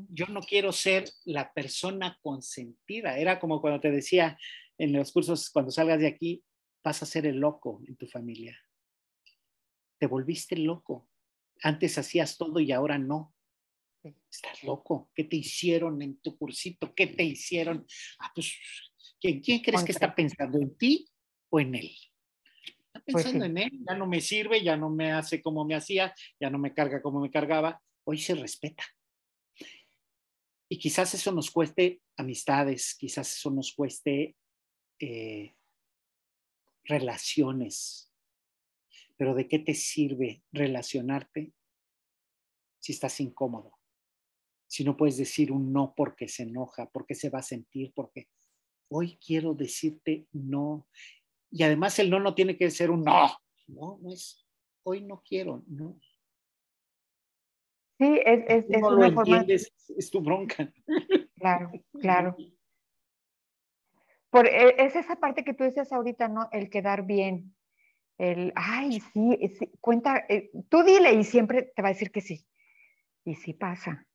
Yo no quiero ser la persona consentida. Era como cuando te decía en los cursos, cuando salgas de aquí, vas a ser el loco en tu familia. Te volviste loco. Antes hacías todo y ahora no. Estás loco. ¿Qué te hicieron en tu cursito? ¿Qué te hicieron? Ah, pues, ¿quién, crees que está pensando en ti o en él? Está pues pensando en él. Ya no me sirve, ya no me hace como me hacía, ya no me carga como me cargaba. Hoy se respeta. Y quizás eso nos cueste amistades, quizás eso nos cueste eh, relaciones. Pero ¿de qué te sirve relacionarte si estás incómodo? Si no puedes decir un no porque se enoja, porque se va a sentir, porque hoy quiero decirte no. Y además el no no tiene que ser un no. No, no es, hoy no quiero, no. Sí, es, es, es no una lo forma. entiendes, es tu bronca. Claro, claro. Por, e- es esa parte que tú dices ahorita, ¿no? El quedar bien. El, ay, sí, sí, cuenta, eh, tú dile y siempre te va a decir que sí. Y sí pasa,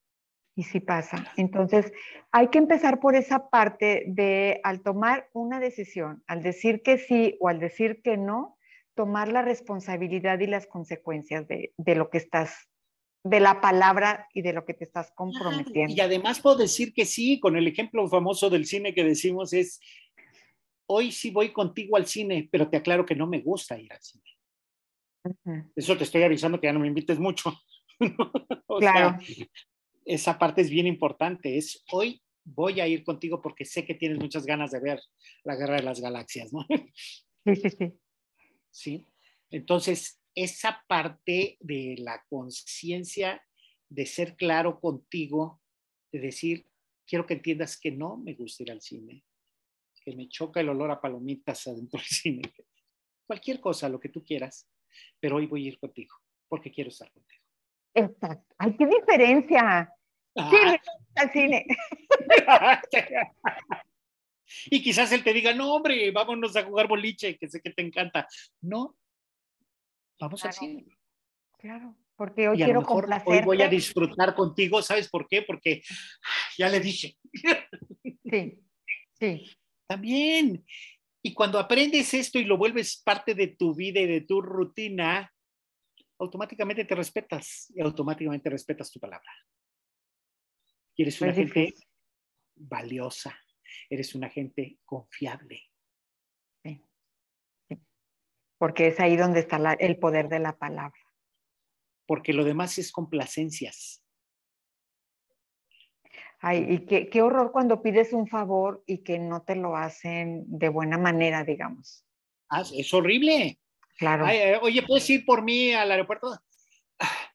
y sí pasa. Entonces, hay que empezar por esa parte de al tomar una decisión, al decir que sí o al decir que no, tomar la responsabilidad y las consecuencias de, de lo que estás, de la palabra y de lo que te estás comprometiendo. Y además puedo decir que sí, con el ejemplo famoso del cine que decimos es, hoy sí voy contigo al cine, pero te aclaro que no me gusta ir al cine. Eso te estoy avisando que ya no me invites mucho. O Claro. sea, esa parte es bien importante. Es hoy voy a ir contigo porque sé que tienes muchas ganas de ver la guerra de las galaxias, ¿no? Sí, sí, sí. ¿Sí? Entonces, esa parte de la conciencia de ser claro contigo, de decir, quiero que entiendas que no me gusta ir al cine, que me choca el olor a palomitas adentro del cine, cualquier cosa, lo que tú quieras, pero hoy voy a ir contigo porque quiero estar contigo. Exacto. Ay, qué diferencia. Sí, Ah, al cine. y quizás él te diga, no, hombre, vámonos a jugar boliche, que sé que te encanta. No, vamos al cine. Claro, porque hoy y quiero mejor hoy complacerte. voy a disfrutar contigo, ¿sabes por qué? Porque ya le dije. Sí, sí, También. Y cuando aprendes esto y lo vuelves parte de tu vida y de tu rutina, automáticamente te respetas y automáticamente respetas tu palabra. Y eres una Es gente valiosa, eres una gente confiable. porque es ahí donde está la- el poder de la palabra. porque lo demás es complacencias. Ay, y qué, qué horror cuando pides un favor y que no te lo hacen de buena manera, digamos. Ah, es horrible. Claro. Ay, eh, oye, ¿puedes ir por mí al aeropuerto? Ah,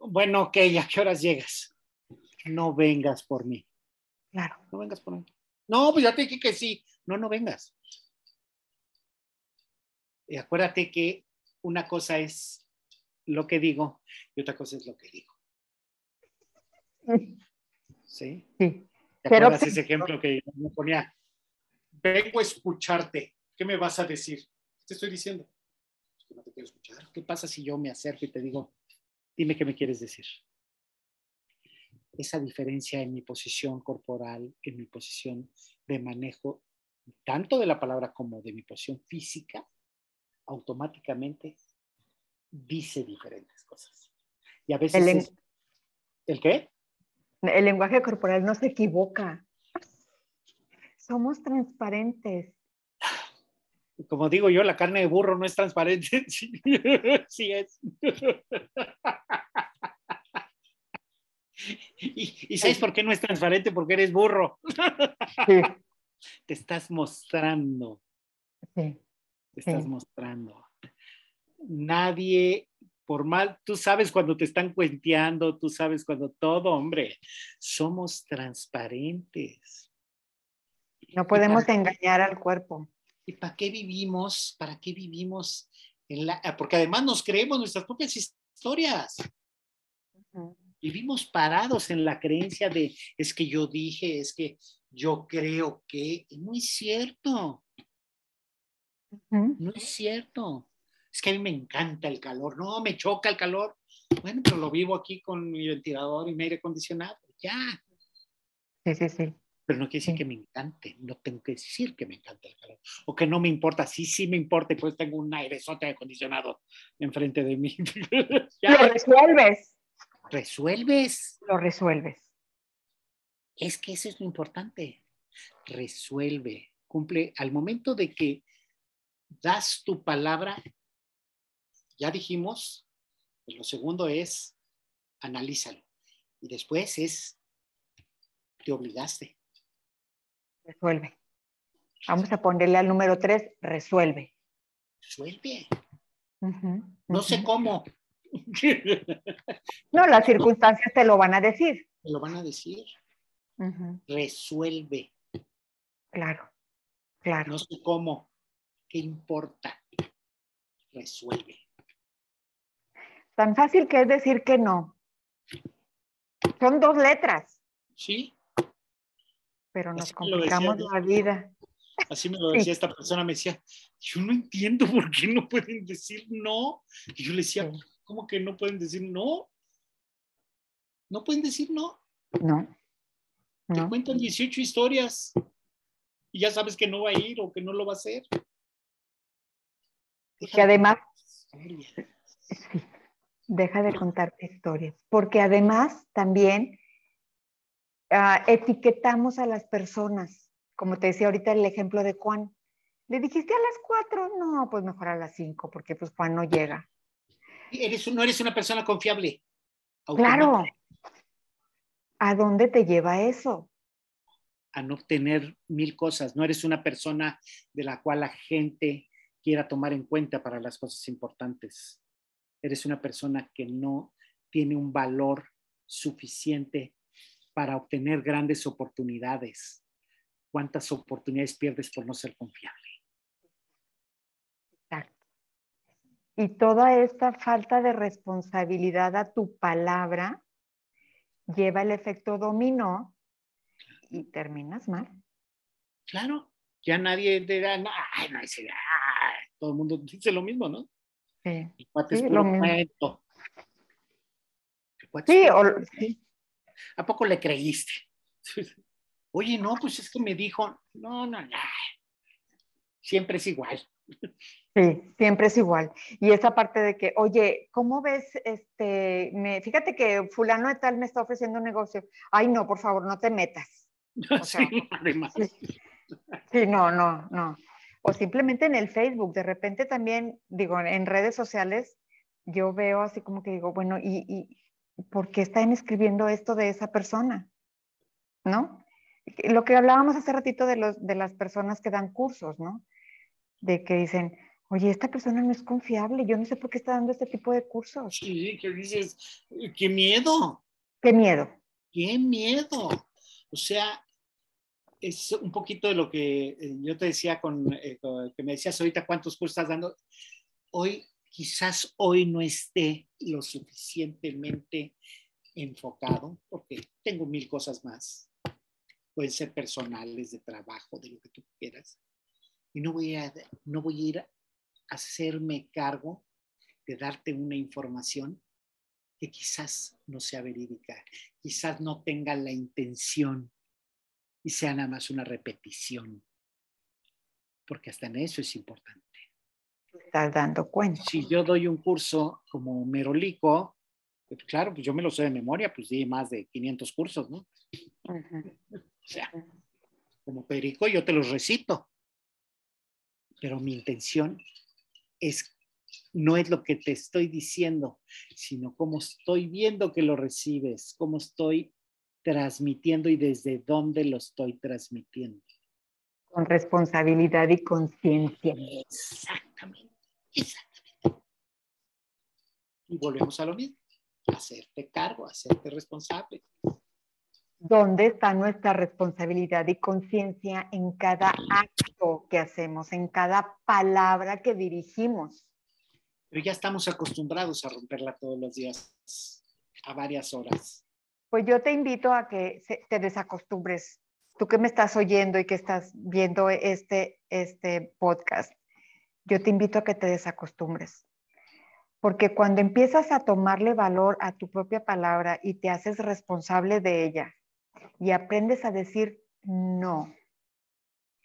Bueno, ok, ¿a qué horas llegas? No vengas por mí. Claro. No vengas por mí. No, pues ya te dije que sí. No, no vengas. Y acuérdate que una cosa es lo que digo y otra cosa es lo que digo. ¿Sí? Sí. ¿Te Pero acuerdas sí. ese ejemplo que me ponía? Vengo a escucharte. ¿Qué me vas a decir? ¿Qué te estoy diciendo? Que no te quiero escuchar. ¿Qué pasa si yo me acerco y te digo, dime qué me quieres decir? Esa diferencia en mi posición corporal, en mi posición de manejo, tanto de la palabra como de mi posición física, automáticamente dice diferentes cosas. Y a veces... El es- ¿El qué? El lenguaje corporal no se equivoca. Somos transparentes. como digo yo, la carne de burro no es transparente. Sí, es. Y, y ¿sabes por qué no es transparente? Porque eres burro. Sí, Te estás mostrando, sí. te estás Sí. mostrando. Nadie, por mal, tú sabes cuando te están cuenteando, tú sabes cuando todo, hombre, somos transparentes. No podemos engañar al cuerpo. ¿Y para qué vivimos? ¿Para qué vivimos? En la, porque además nos creemos nuestras propias historias. Vivimos parados en la creencia de es que yo dije, es que yo creo que. Y no es cierto, no es cierto. Es que a mí me encanta el calor. No, me choca el calor. Bueno, pero lo vivo aquí con mi ventilador y mi aire acondicionado. Ya. Sí, sí, sí. Pero no quiere decir Sí. que me encante. No tengo que decir que me encanta el calor. O que no me importa. Sí, sí me importa. y Pues tengo un airezote acondicionado enfrente de mí. Lo resuelves. Resuelves. Lo resuelves. Es que eso es lo importante. Resuelve, cumple. Al momento de que das tu palabra, ya dijimos, pues lo segundo es analízalo. Y después es, te obligaste. Resuelve. Vamos a ponerle al número tres, resuelve. Resuelve. No sé cómo. No, las circunstancias te lo van a decir. Me lo van a decir. Resuelve. Claro. Claro. No sé cómo. ¿Qué importa? Resuelve. Tan fácil que es decir que no. Son dos letras. Sí. Pero nos Así complicamos decía, la vida. Así me lo decía esta persona, me decía, yo no entiendo por qué no pueden decir no. Y yo le decía, Sí. ¿cómo que no pueden decir no? No pueden decir no. No. Te No. cuentan 18 historias y ya sabes que no va a ir o que no lo va a hacer. Que además, sí, deja de contarte historias. Porque además también ah, etiquetamos a las personas. Como te decía ahorita el ejemplo de Juan. ¿Le dijiste a las cuatro? No, pues mejor a las cinco, porque pues Juan no llega. Eres, no eres una persona confiable. Claro. ¿A dónde te lleva eso? A no tener mil cosas. No eres una persona de la cual la gente quiera tomar en cuenta para las cosas importantes. Eres una persona que no tiene un valor suficiente para obtener grandes oportunidades. ¿Cuántas oportunidades pierdes por no ser confiable? Exacto. Y toda esta falta de responsabilidad a tu palabra lleva el efecto dominó y terminas mal. Claro, ya nadie dirá, no, ay, no, ese, ay", todo el mundo dice lo mismo, ¿no? Sí, El cuate es Sí, puro lo mismo. cuento. El cuate es sí, puro o- sí, ¿A poco le creíste? Oye, no, pues es que me dijo, no, no, no. Siempre es igual. sí, siempre es igual. Y esa parte de que, oye, ¿cómo ves? Este, me, fíjate que fulano de tal me está ofreciendo un negocio. Ay, no, por favor, no te metas. O sea, Sí, además. Sí. Sí, no, no, no. O simplemente en el Facebook, de repente también, digo, en redes sociales, yo veo así como que digo, bueno, ¿y, y por qué están escribiendo esto de esa persona? ¿No? Lo que hablábamos hace ratito de, los, de las personas que dan cursos, ¿no? De que dicen, oye, esta persona no es confiable, yo no sé por qué está dando este tipo de cursos. Sí, que dices, qué miedo, Qué miedo. qué miedo. O sea, es un poquito de lo que eh, yo te decía con, eh, que me decías ahorita cuántos cursos estás dando. Hoy, quizás hoy no esté lo suficientemente enfocado, porque tengo mil cosas más. Pueden ser personales, de trabajo, de lo que tú quieras. Y no voy a, no voy a ir a hacerme cargo de darte una información que quizás no sea verídica, quizás no tenga la intención y sea nada más una repetición, porque hasta en eso es importante. Te estás dando cuenta. Si yo doy un curso como Merolico, pues claro, pues yo me lo sé de memoria, pues di más de 500 cursos, ¿no? Ujú. O sea, como Perico yo te los recito, pero mi intención es no es lo que te estoy diciendo, sino cómo estoy viendo que lo recibes, cómo estoy transmitiendo y desde dónde lo estoy transmitiendo. Con responsabilidad y conciencia. Exactamente, exactamente. Y volvemos a lo mismo, hacerte cargo, hacerte responsable. ¿Dónde está nuestra responsabilidad y conciencia en cada acto que hacemos, en cada palabra que dirigimos? Pero ya estamos acostumbrados a romperla todos los días, a varias horas. Pues yo te invito a que te desacostumbres. Tú que me estás oyendo y que estás viendo este, este podcast, yo te invito a que te desacostumbres. Porque cuando empiezas a tomarle valor a tu propia palabra y te haces responsable de ella y aprendes a decir no,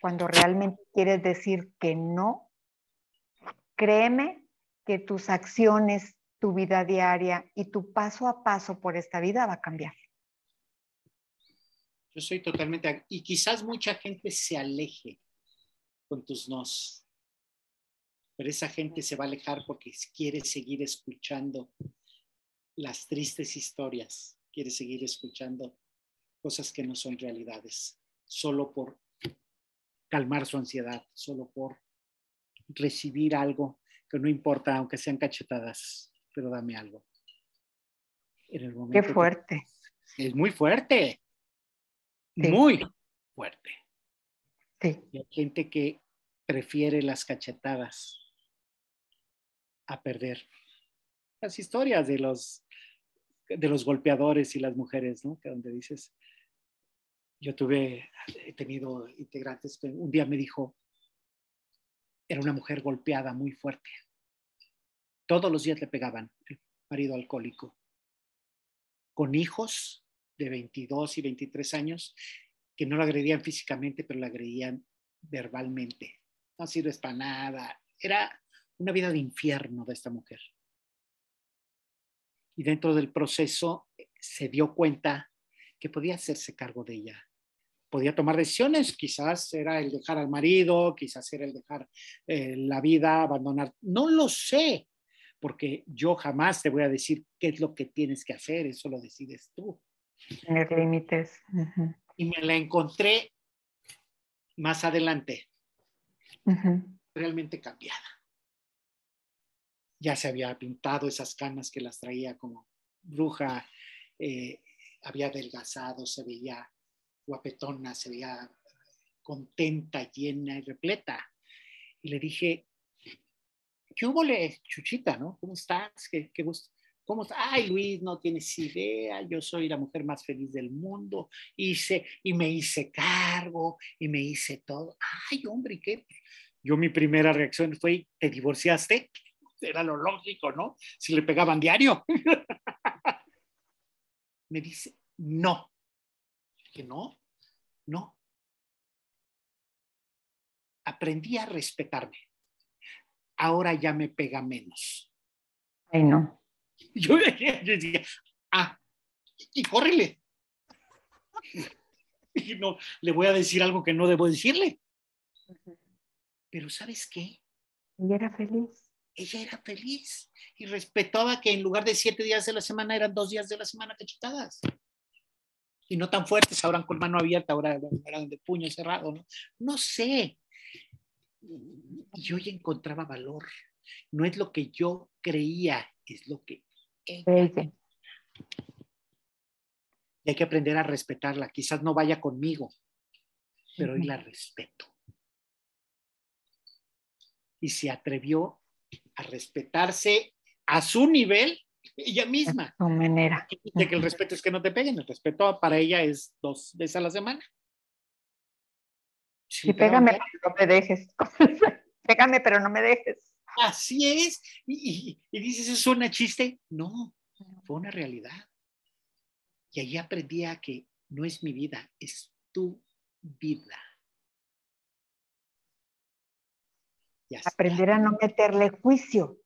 cuando realmente quieres decir que no, créeme que tus acciones, tu vida diaria y tu paso a paso por esta vida va a cambiar. Yo soy totalmente, y quizás mucha gente se aleje con tus nos, pero esa gente se va a alejar porque quiere seguir escuchando las tristes historias, quiere seguir escuchando cosas que no son realidades, solo por calmar su ansiedad, solo por recibir algo que no importa, aunque sean cachetadas, pero dame algo. En el Qué que- fuerte. es muy fuerte. Sí. Muy fuerte. Sí. Y hay gente que prefiere las cachetadas a perder. Las historias de los, de los golpeadores y las mujeres, ¿no? Que donde dices, yo tuve, he tenido integrantes, un día me dijo, era una mujer golpeada muy fuerte. Todos los días le pegaban, el marido alcohólico, con hijos de 22 y 23 años que no la agredían físicamente, pero la agredían verbalmente. No ha sido espanada. Era una vida de infierno de esta mujer. Y dentro del proceso eh, se dio cuenta que podía hacerse cargo de ella. Podía tomar decisiones, quizás era el dejar al marido, quizás era el dejar eh, la vida, abandonar. No lo sé, porque yo jamás te voy a decir qué es lo que tienes que hacer, eso lo decides tú. Tener límites. Y me la encontré más adelante, realmente cambiada. Ya se había pintado esas canas que las traía como bruja, eh, había adelgazado, se veía guapetona, se veía contenta, llena y repleta. Y le dije, ¿qué hubo, Chuchita, no? ¿Cómo estás? ¿Qué, qué gusto? ¿Cómo Ay, Luis, no tienes idea, yo soy la mujer más feliz del mundo, hice y me hice cargo y me hice todo. Ay, hombre, ¿qué? Yo mi primera reacción fue, ¿te divorciaste? Era lo lógico, ¿no? Si le pegaban diario. me dice, no. Que no, no. Aprendí a respetarme. Ahora ya me pega menos. Ay, no. Yo, decía, ah, y córrele. Y no, le voy a decir algo que no debo decirle. Pero ¿sabes qué? Ella era feliz. Ella era feliz y respetaba que en lugar de siete días de la semana eran dos días de la semana cachetadas. Y no tan fuertes, ahora con mano abierta, ahora eran de puño cerrado, ¿no? No sé. Yo ya encontraba valor. No es lo que yo creía, es lo que ella. Y hay que aprender a respetarla. Quizás no vaya conmigo, pero hoy la respeto. Y se atrevió a respetarse a su nivel ella misma. Su manera. De que el respeto es que no te peguen. El respeto para ella es dos veces a la semana. Sí, pégame, pero no me dejes. pégame, pero no me dejes. Así es. Y, dices, ¿eso suena chiste? No, fue una realidad. Y ahí aprendí a que no es mi vida, es tu vida. Aprender a no meterle juicio.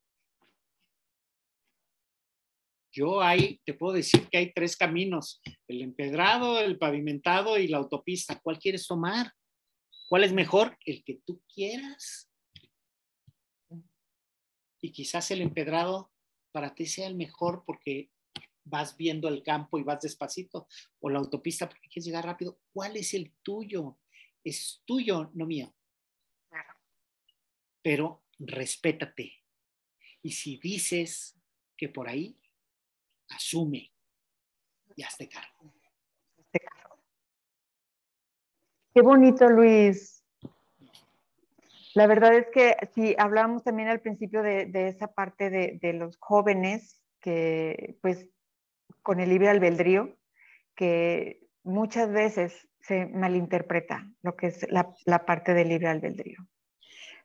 Yo ahí te puedo decir que hay tres caminos, el empedrado, el pavimentado y la autopista. ¿Cuál quieres tomar? ¿Cuál es mejor? El que tú quieras y quizás el empedrado para ti sea el mejor porque vas viendo el campo y vas despacito, o la autopista porque quieres llegar rápido. ¿Cuál es el tuyo? Es tuyo, no mío. Pero respétate. Y si dices que por ahí, asume y hazte cargo. Hazte cargo. Qué bonito, Luis. La verdad es que si hablamos también al principio de, esa parte de, los jóvenes que pues con el libre albedrío, que muchas veces se malinterpreta lo que es la, parte del libre albedrío.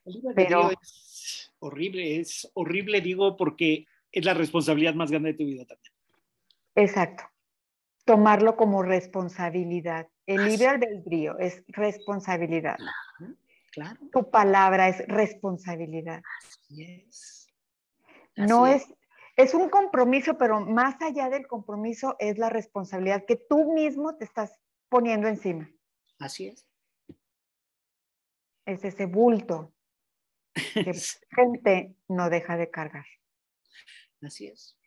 El libre albedrío es horrible, es horrible digo porque es la responsabilidad más grande de tu vida también. Exacto. Tomarlo como responsabilidad. El libre albedrío es responsabilidad. Tu palabra es responsabilidad. no es. es, un compromiso, pero más allá del compromiso es la responsabilidad que tú mismo te estás poniendo encima. Así es. Es ese bulto que gente no deja de cargar. Así es.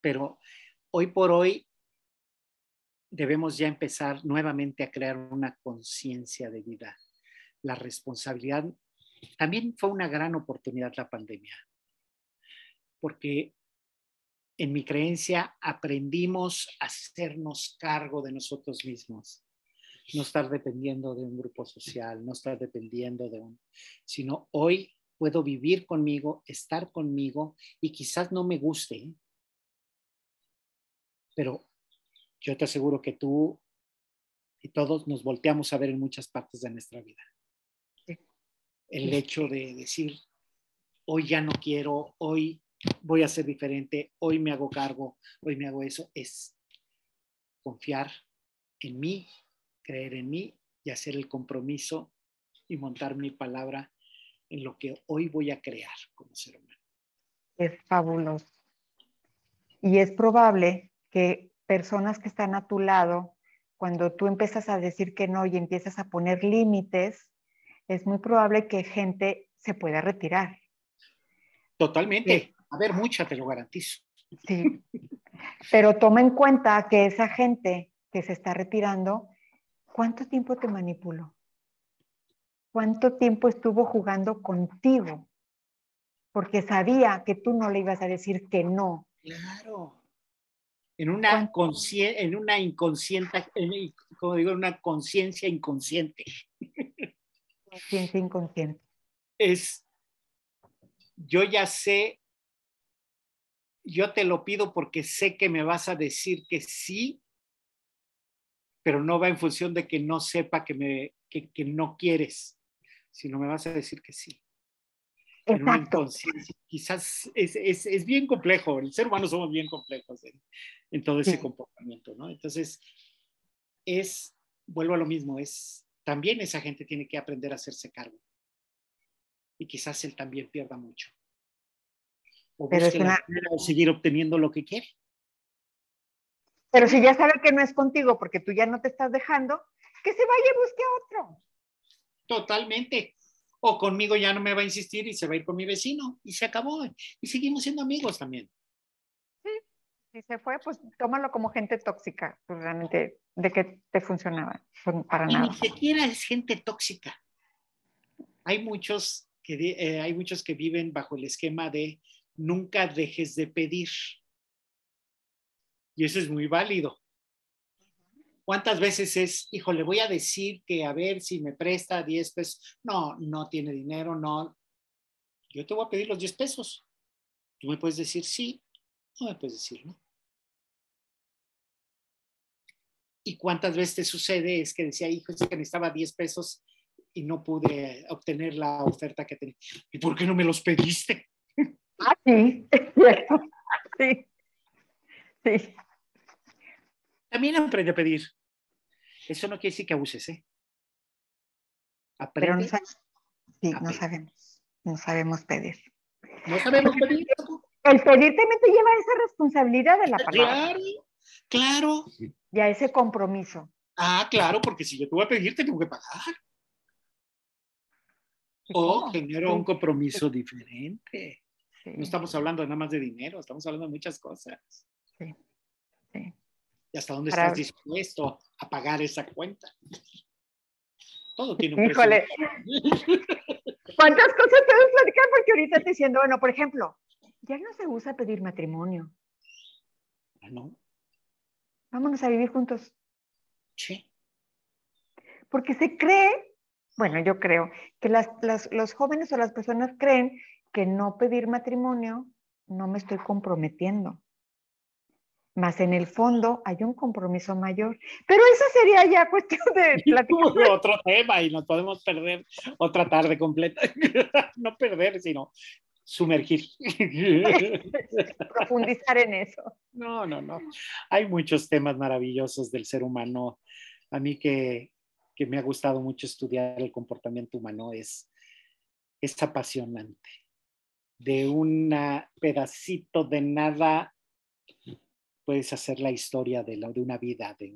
Pero hoy por hoy debemos ya empezar nuevamente a crear una conciencia de vida la responsabilidad. También fue una gran oportunidad la pandemia, porque en mi creencia aprendimos a hacernos cargo de nosotros mismos. no estar dependiendo de un grupo social, no estar dependiendo de un, sino hoy puedo vivir conmigo, estar conmigo y quizás no me guste, pero yo te aseguro que tú y todos nos volteamos a ver en muchas partes de nuestra vida. El hecho de decir, hoy ya no quiero, hoy voy a ser diferente, hoy me hago cargo, hoy me hago eso, es confiar en mí, creer en mí y hacer el compromiso y montar mi palabra en lo que hoy voy a crear como ser humano. Es fabuloso. Y es probable que personas que están a tu lado, cuando tú empiezas a decir que no y empiezas a poner límites, es muy probable que gente se pueda retirar. Totalmente. A ver, mucha, te lo garantizo. Sí. Pero toma en cuenta que esa gente que se está retirando, ¿cuánto tiempo te manipuló? ¿Cuánto tiempo estuvo jugando contigo? Porque sabía que tú no le ibas a decir que no. Claro. En una, en una inconsciente, como digo, en una conciencia inconsciente. Conciencia inconsciente. Es, yo ya sé yo te lo pido porque sé que me vas a decir que sí, pero no va en función de que no sepa que, me, que, no quieres, sino me vas a decir que sí. Exacto. quizás es, es, es, bien complejo, el ser humano somos bien complejos en, todo ese comportamiento, ¿no? Entonces, es, vuelvo a lo mismo, es, también esa gente tiene que aprender a hacerse cargo. Y quizás él también pierda mucho o Pero es una... seguir obteniendo lo que quiere. Pero si ya sabe que no es contigo porque tú ya no te estás dejando, que se vaya y busque a otro. Totalmente. O conmigo ya no me va a insistir y se va a ir con mi vecino y se acabó. Y seguimos siendo amigos también. Sí, si se fue, pues tómalo como gente tóxica, pues realmente de que te funcionaba, para nada. Ni siquiera es gente tóxica. Hay muchos que, eh, hay muchos que viven bajo el esquema de nunca dejes de pedir. Y eso es muy válido. ¿Cuántas veces es, hijo, le voy a decir que a ver si me presta 10 pesos? No, no tiene dinero, no. Yo te voy a pedir los 10 pesos. Tú me puedes decir sí, no me puedes decir no. ¿Y cuántas veces te sucede? Es que decía, hijo, es que necesitaba 10 pesos y no pude obtener la oferta que tenía. ¿Y por qué no me los pediste? Ah, sí. Sí. Sí. También aprende a pedir. Eso no quiere decir que abuses, ¿eh? Aprende. Pero no, sí, no sabemos. No sabemos pedir. No sabemos pedir. El pedir también te lleva a esa responsabilidad de la palabra. Claro, claro. Y a ese compromiso. Ah, claro, porque si yo te voy a pedir, te tengo que pagar. O genero un compromiso diferente. No estamos hablando nada más de dinero, estamos hablando de muchas cosas. Sí. sí. ¿Y hasta dónde estás dispuesto a pagar esa cuenta? Todo tiene un precio. Híjole. ¿Cuántas cosas puedes platicar? Porque ahorita estoy diciendo, bueno, por ejemplo, ya no se usa pedir matrimonio. Ah, no. Vámonos a vivir juntos. Sí. Porque se cree, bueno, yo creo, que las, los jóvenes o las personas creen que no pedir matrimonio no me estoy comprometiendo. Más en el fondo hay un compromiso mayor. Pero eso sería ya cuestión de platicar. Otro tema y nos podemos perder otra tarde completa. no perder, sino sumergir. Profundizar en eso. No, no, no. Hay muchos temas maravillosos del ser humano. A mí que, que me ha gustado mucho estudiar el comportamiento humano es, es apasionante de un pedacito de nada puedes hacer la historia de, la, de una vida, de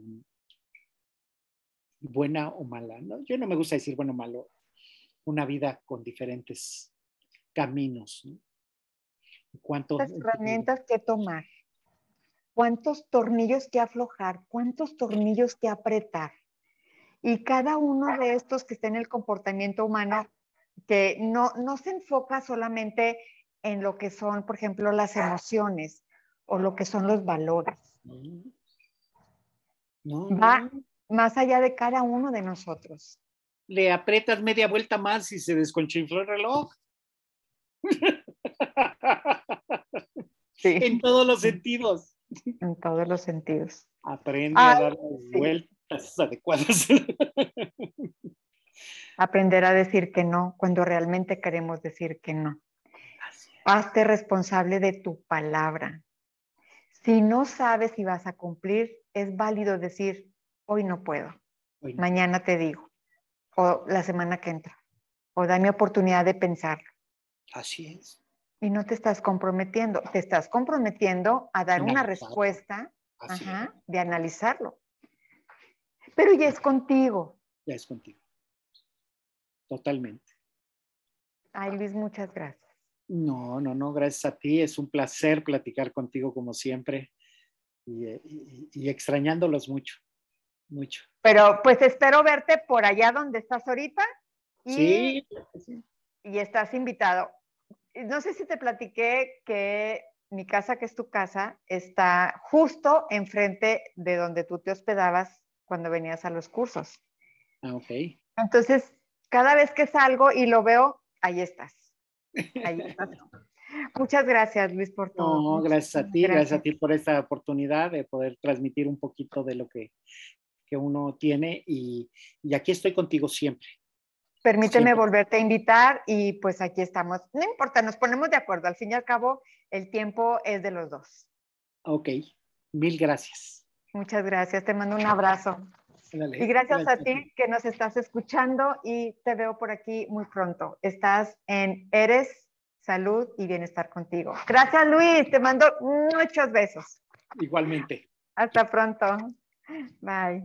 buena o mala. ¿no? Yo no me gusta decir bueno o malo, una vida con diferentes caminos. ¿Cuántas herramientas que tomar? ¿Cuántos tornillos que aflojar? ¿Cuántos tornillos que apretar? Y cada uno de estos que está en el comportamiento humano que no, no se enfoca solamente en lo que son, por ejemplo, las emociones o lo que son los valores. Va más allá de cada uno de nosotros. Le aprietas media vuelta más y se desconchinfló el reloj. En todos los sentidos. En todos los sentidos. Aprende a dar vueltas adecuadas. Aprender a decir que no cuando realmente queremos decir que no. Hazte responsable de tu palabra. Si no sabes si vas a cumplir, es válido decir, hoy no puedo, mañana te digo, o la semana que entra, o dame oportunidad de pensarlo. Así es. Y no te estás comprometiendo, te estás comprometiendo a dar una respuesta, de analizarlo. Pero ya es contigo. Ya es contigo. Totalmente. Ay, Luis, muchas gracias. No, no, no, gracias a ti. Es un placer platicar contigo como siempre y, extrañándolos mucho, mucho. Pero pues espero verte por allá donde estás ahorita. sí. Y estás invitado. No sé si te platiqué que mi casa, que es tu casa, está justo enfrente de donde tú te hospedabas cuando venías a los cursos. Ah, ok. Entonces, cada vez que salgo y lo veo, ahí estás. Muchas gracias, Luis, por todo. No, gracias a ti, gracias. a ti por esta oportunidad de poder transmitir un poquito de lo que, uno tiene y, aquí estoy contigo siempre. Permíteme volverte a invitar y pues aquí estamos. No importa, nos ponemos de acuerdo. Al fin y al cabo, el tiempo es de los dos. Ok, mil gracias. Muchas gracias, te mando un abrazo. Y gracias, a ti que nos estás escuchando y te veo por aquí muy pronto. Estás en Eres Salud y Bienestar contigo. Gracias Luis, te mando muchos besos. Igualmente. Hasta pronto. Bye.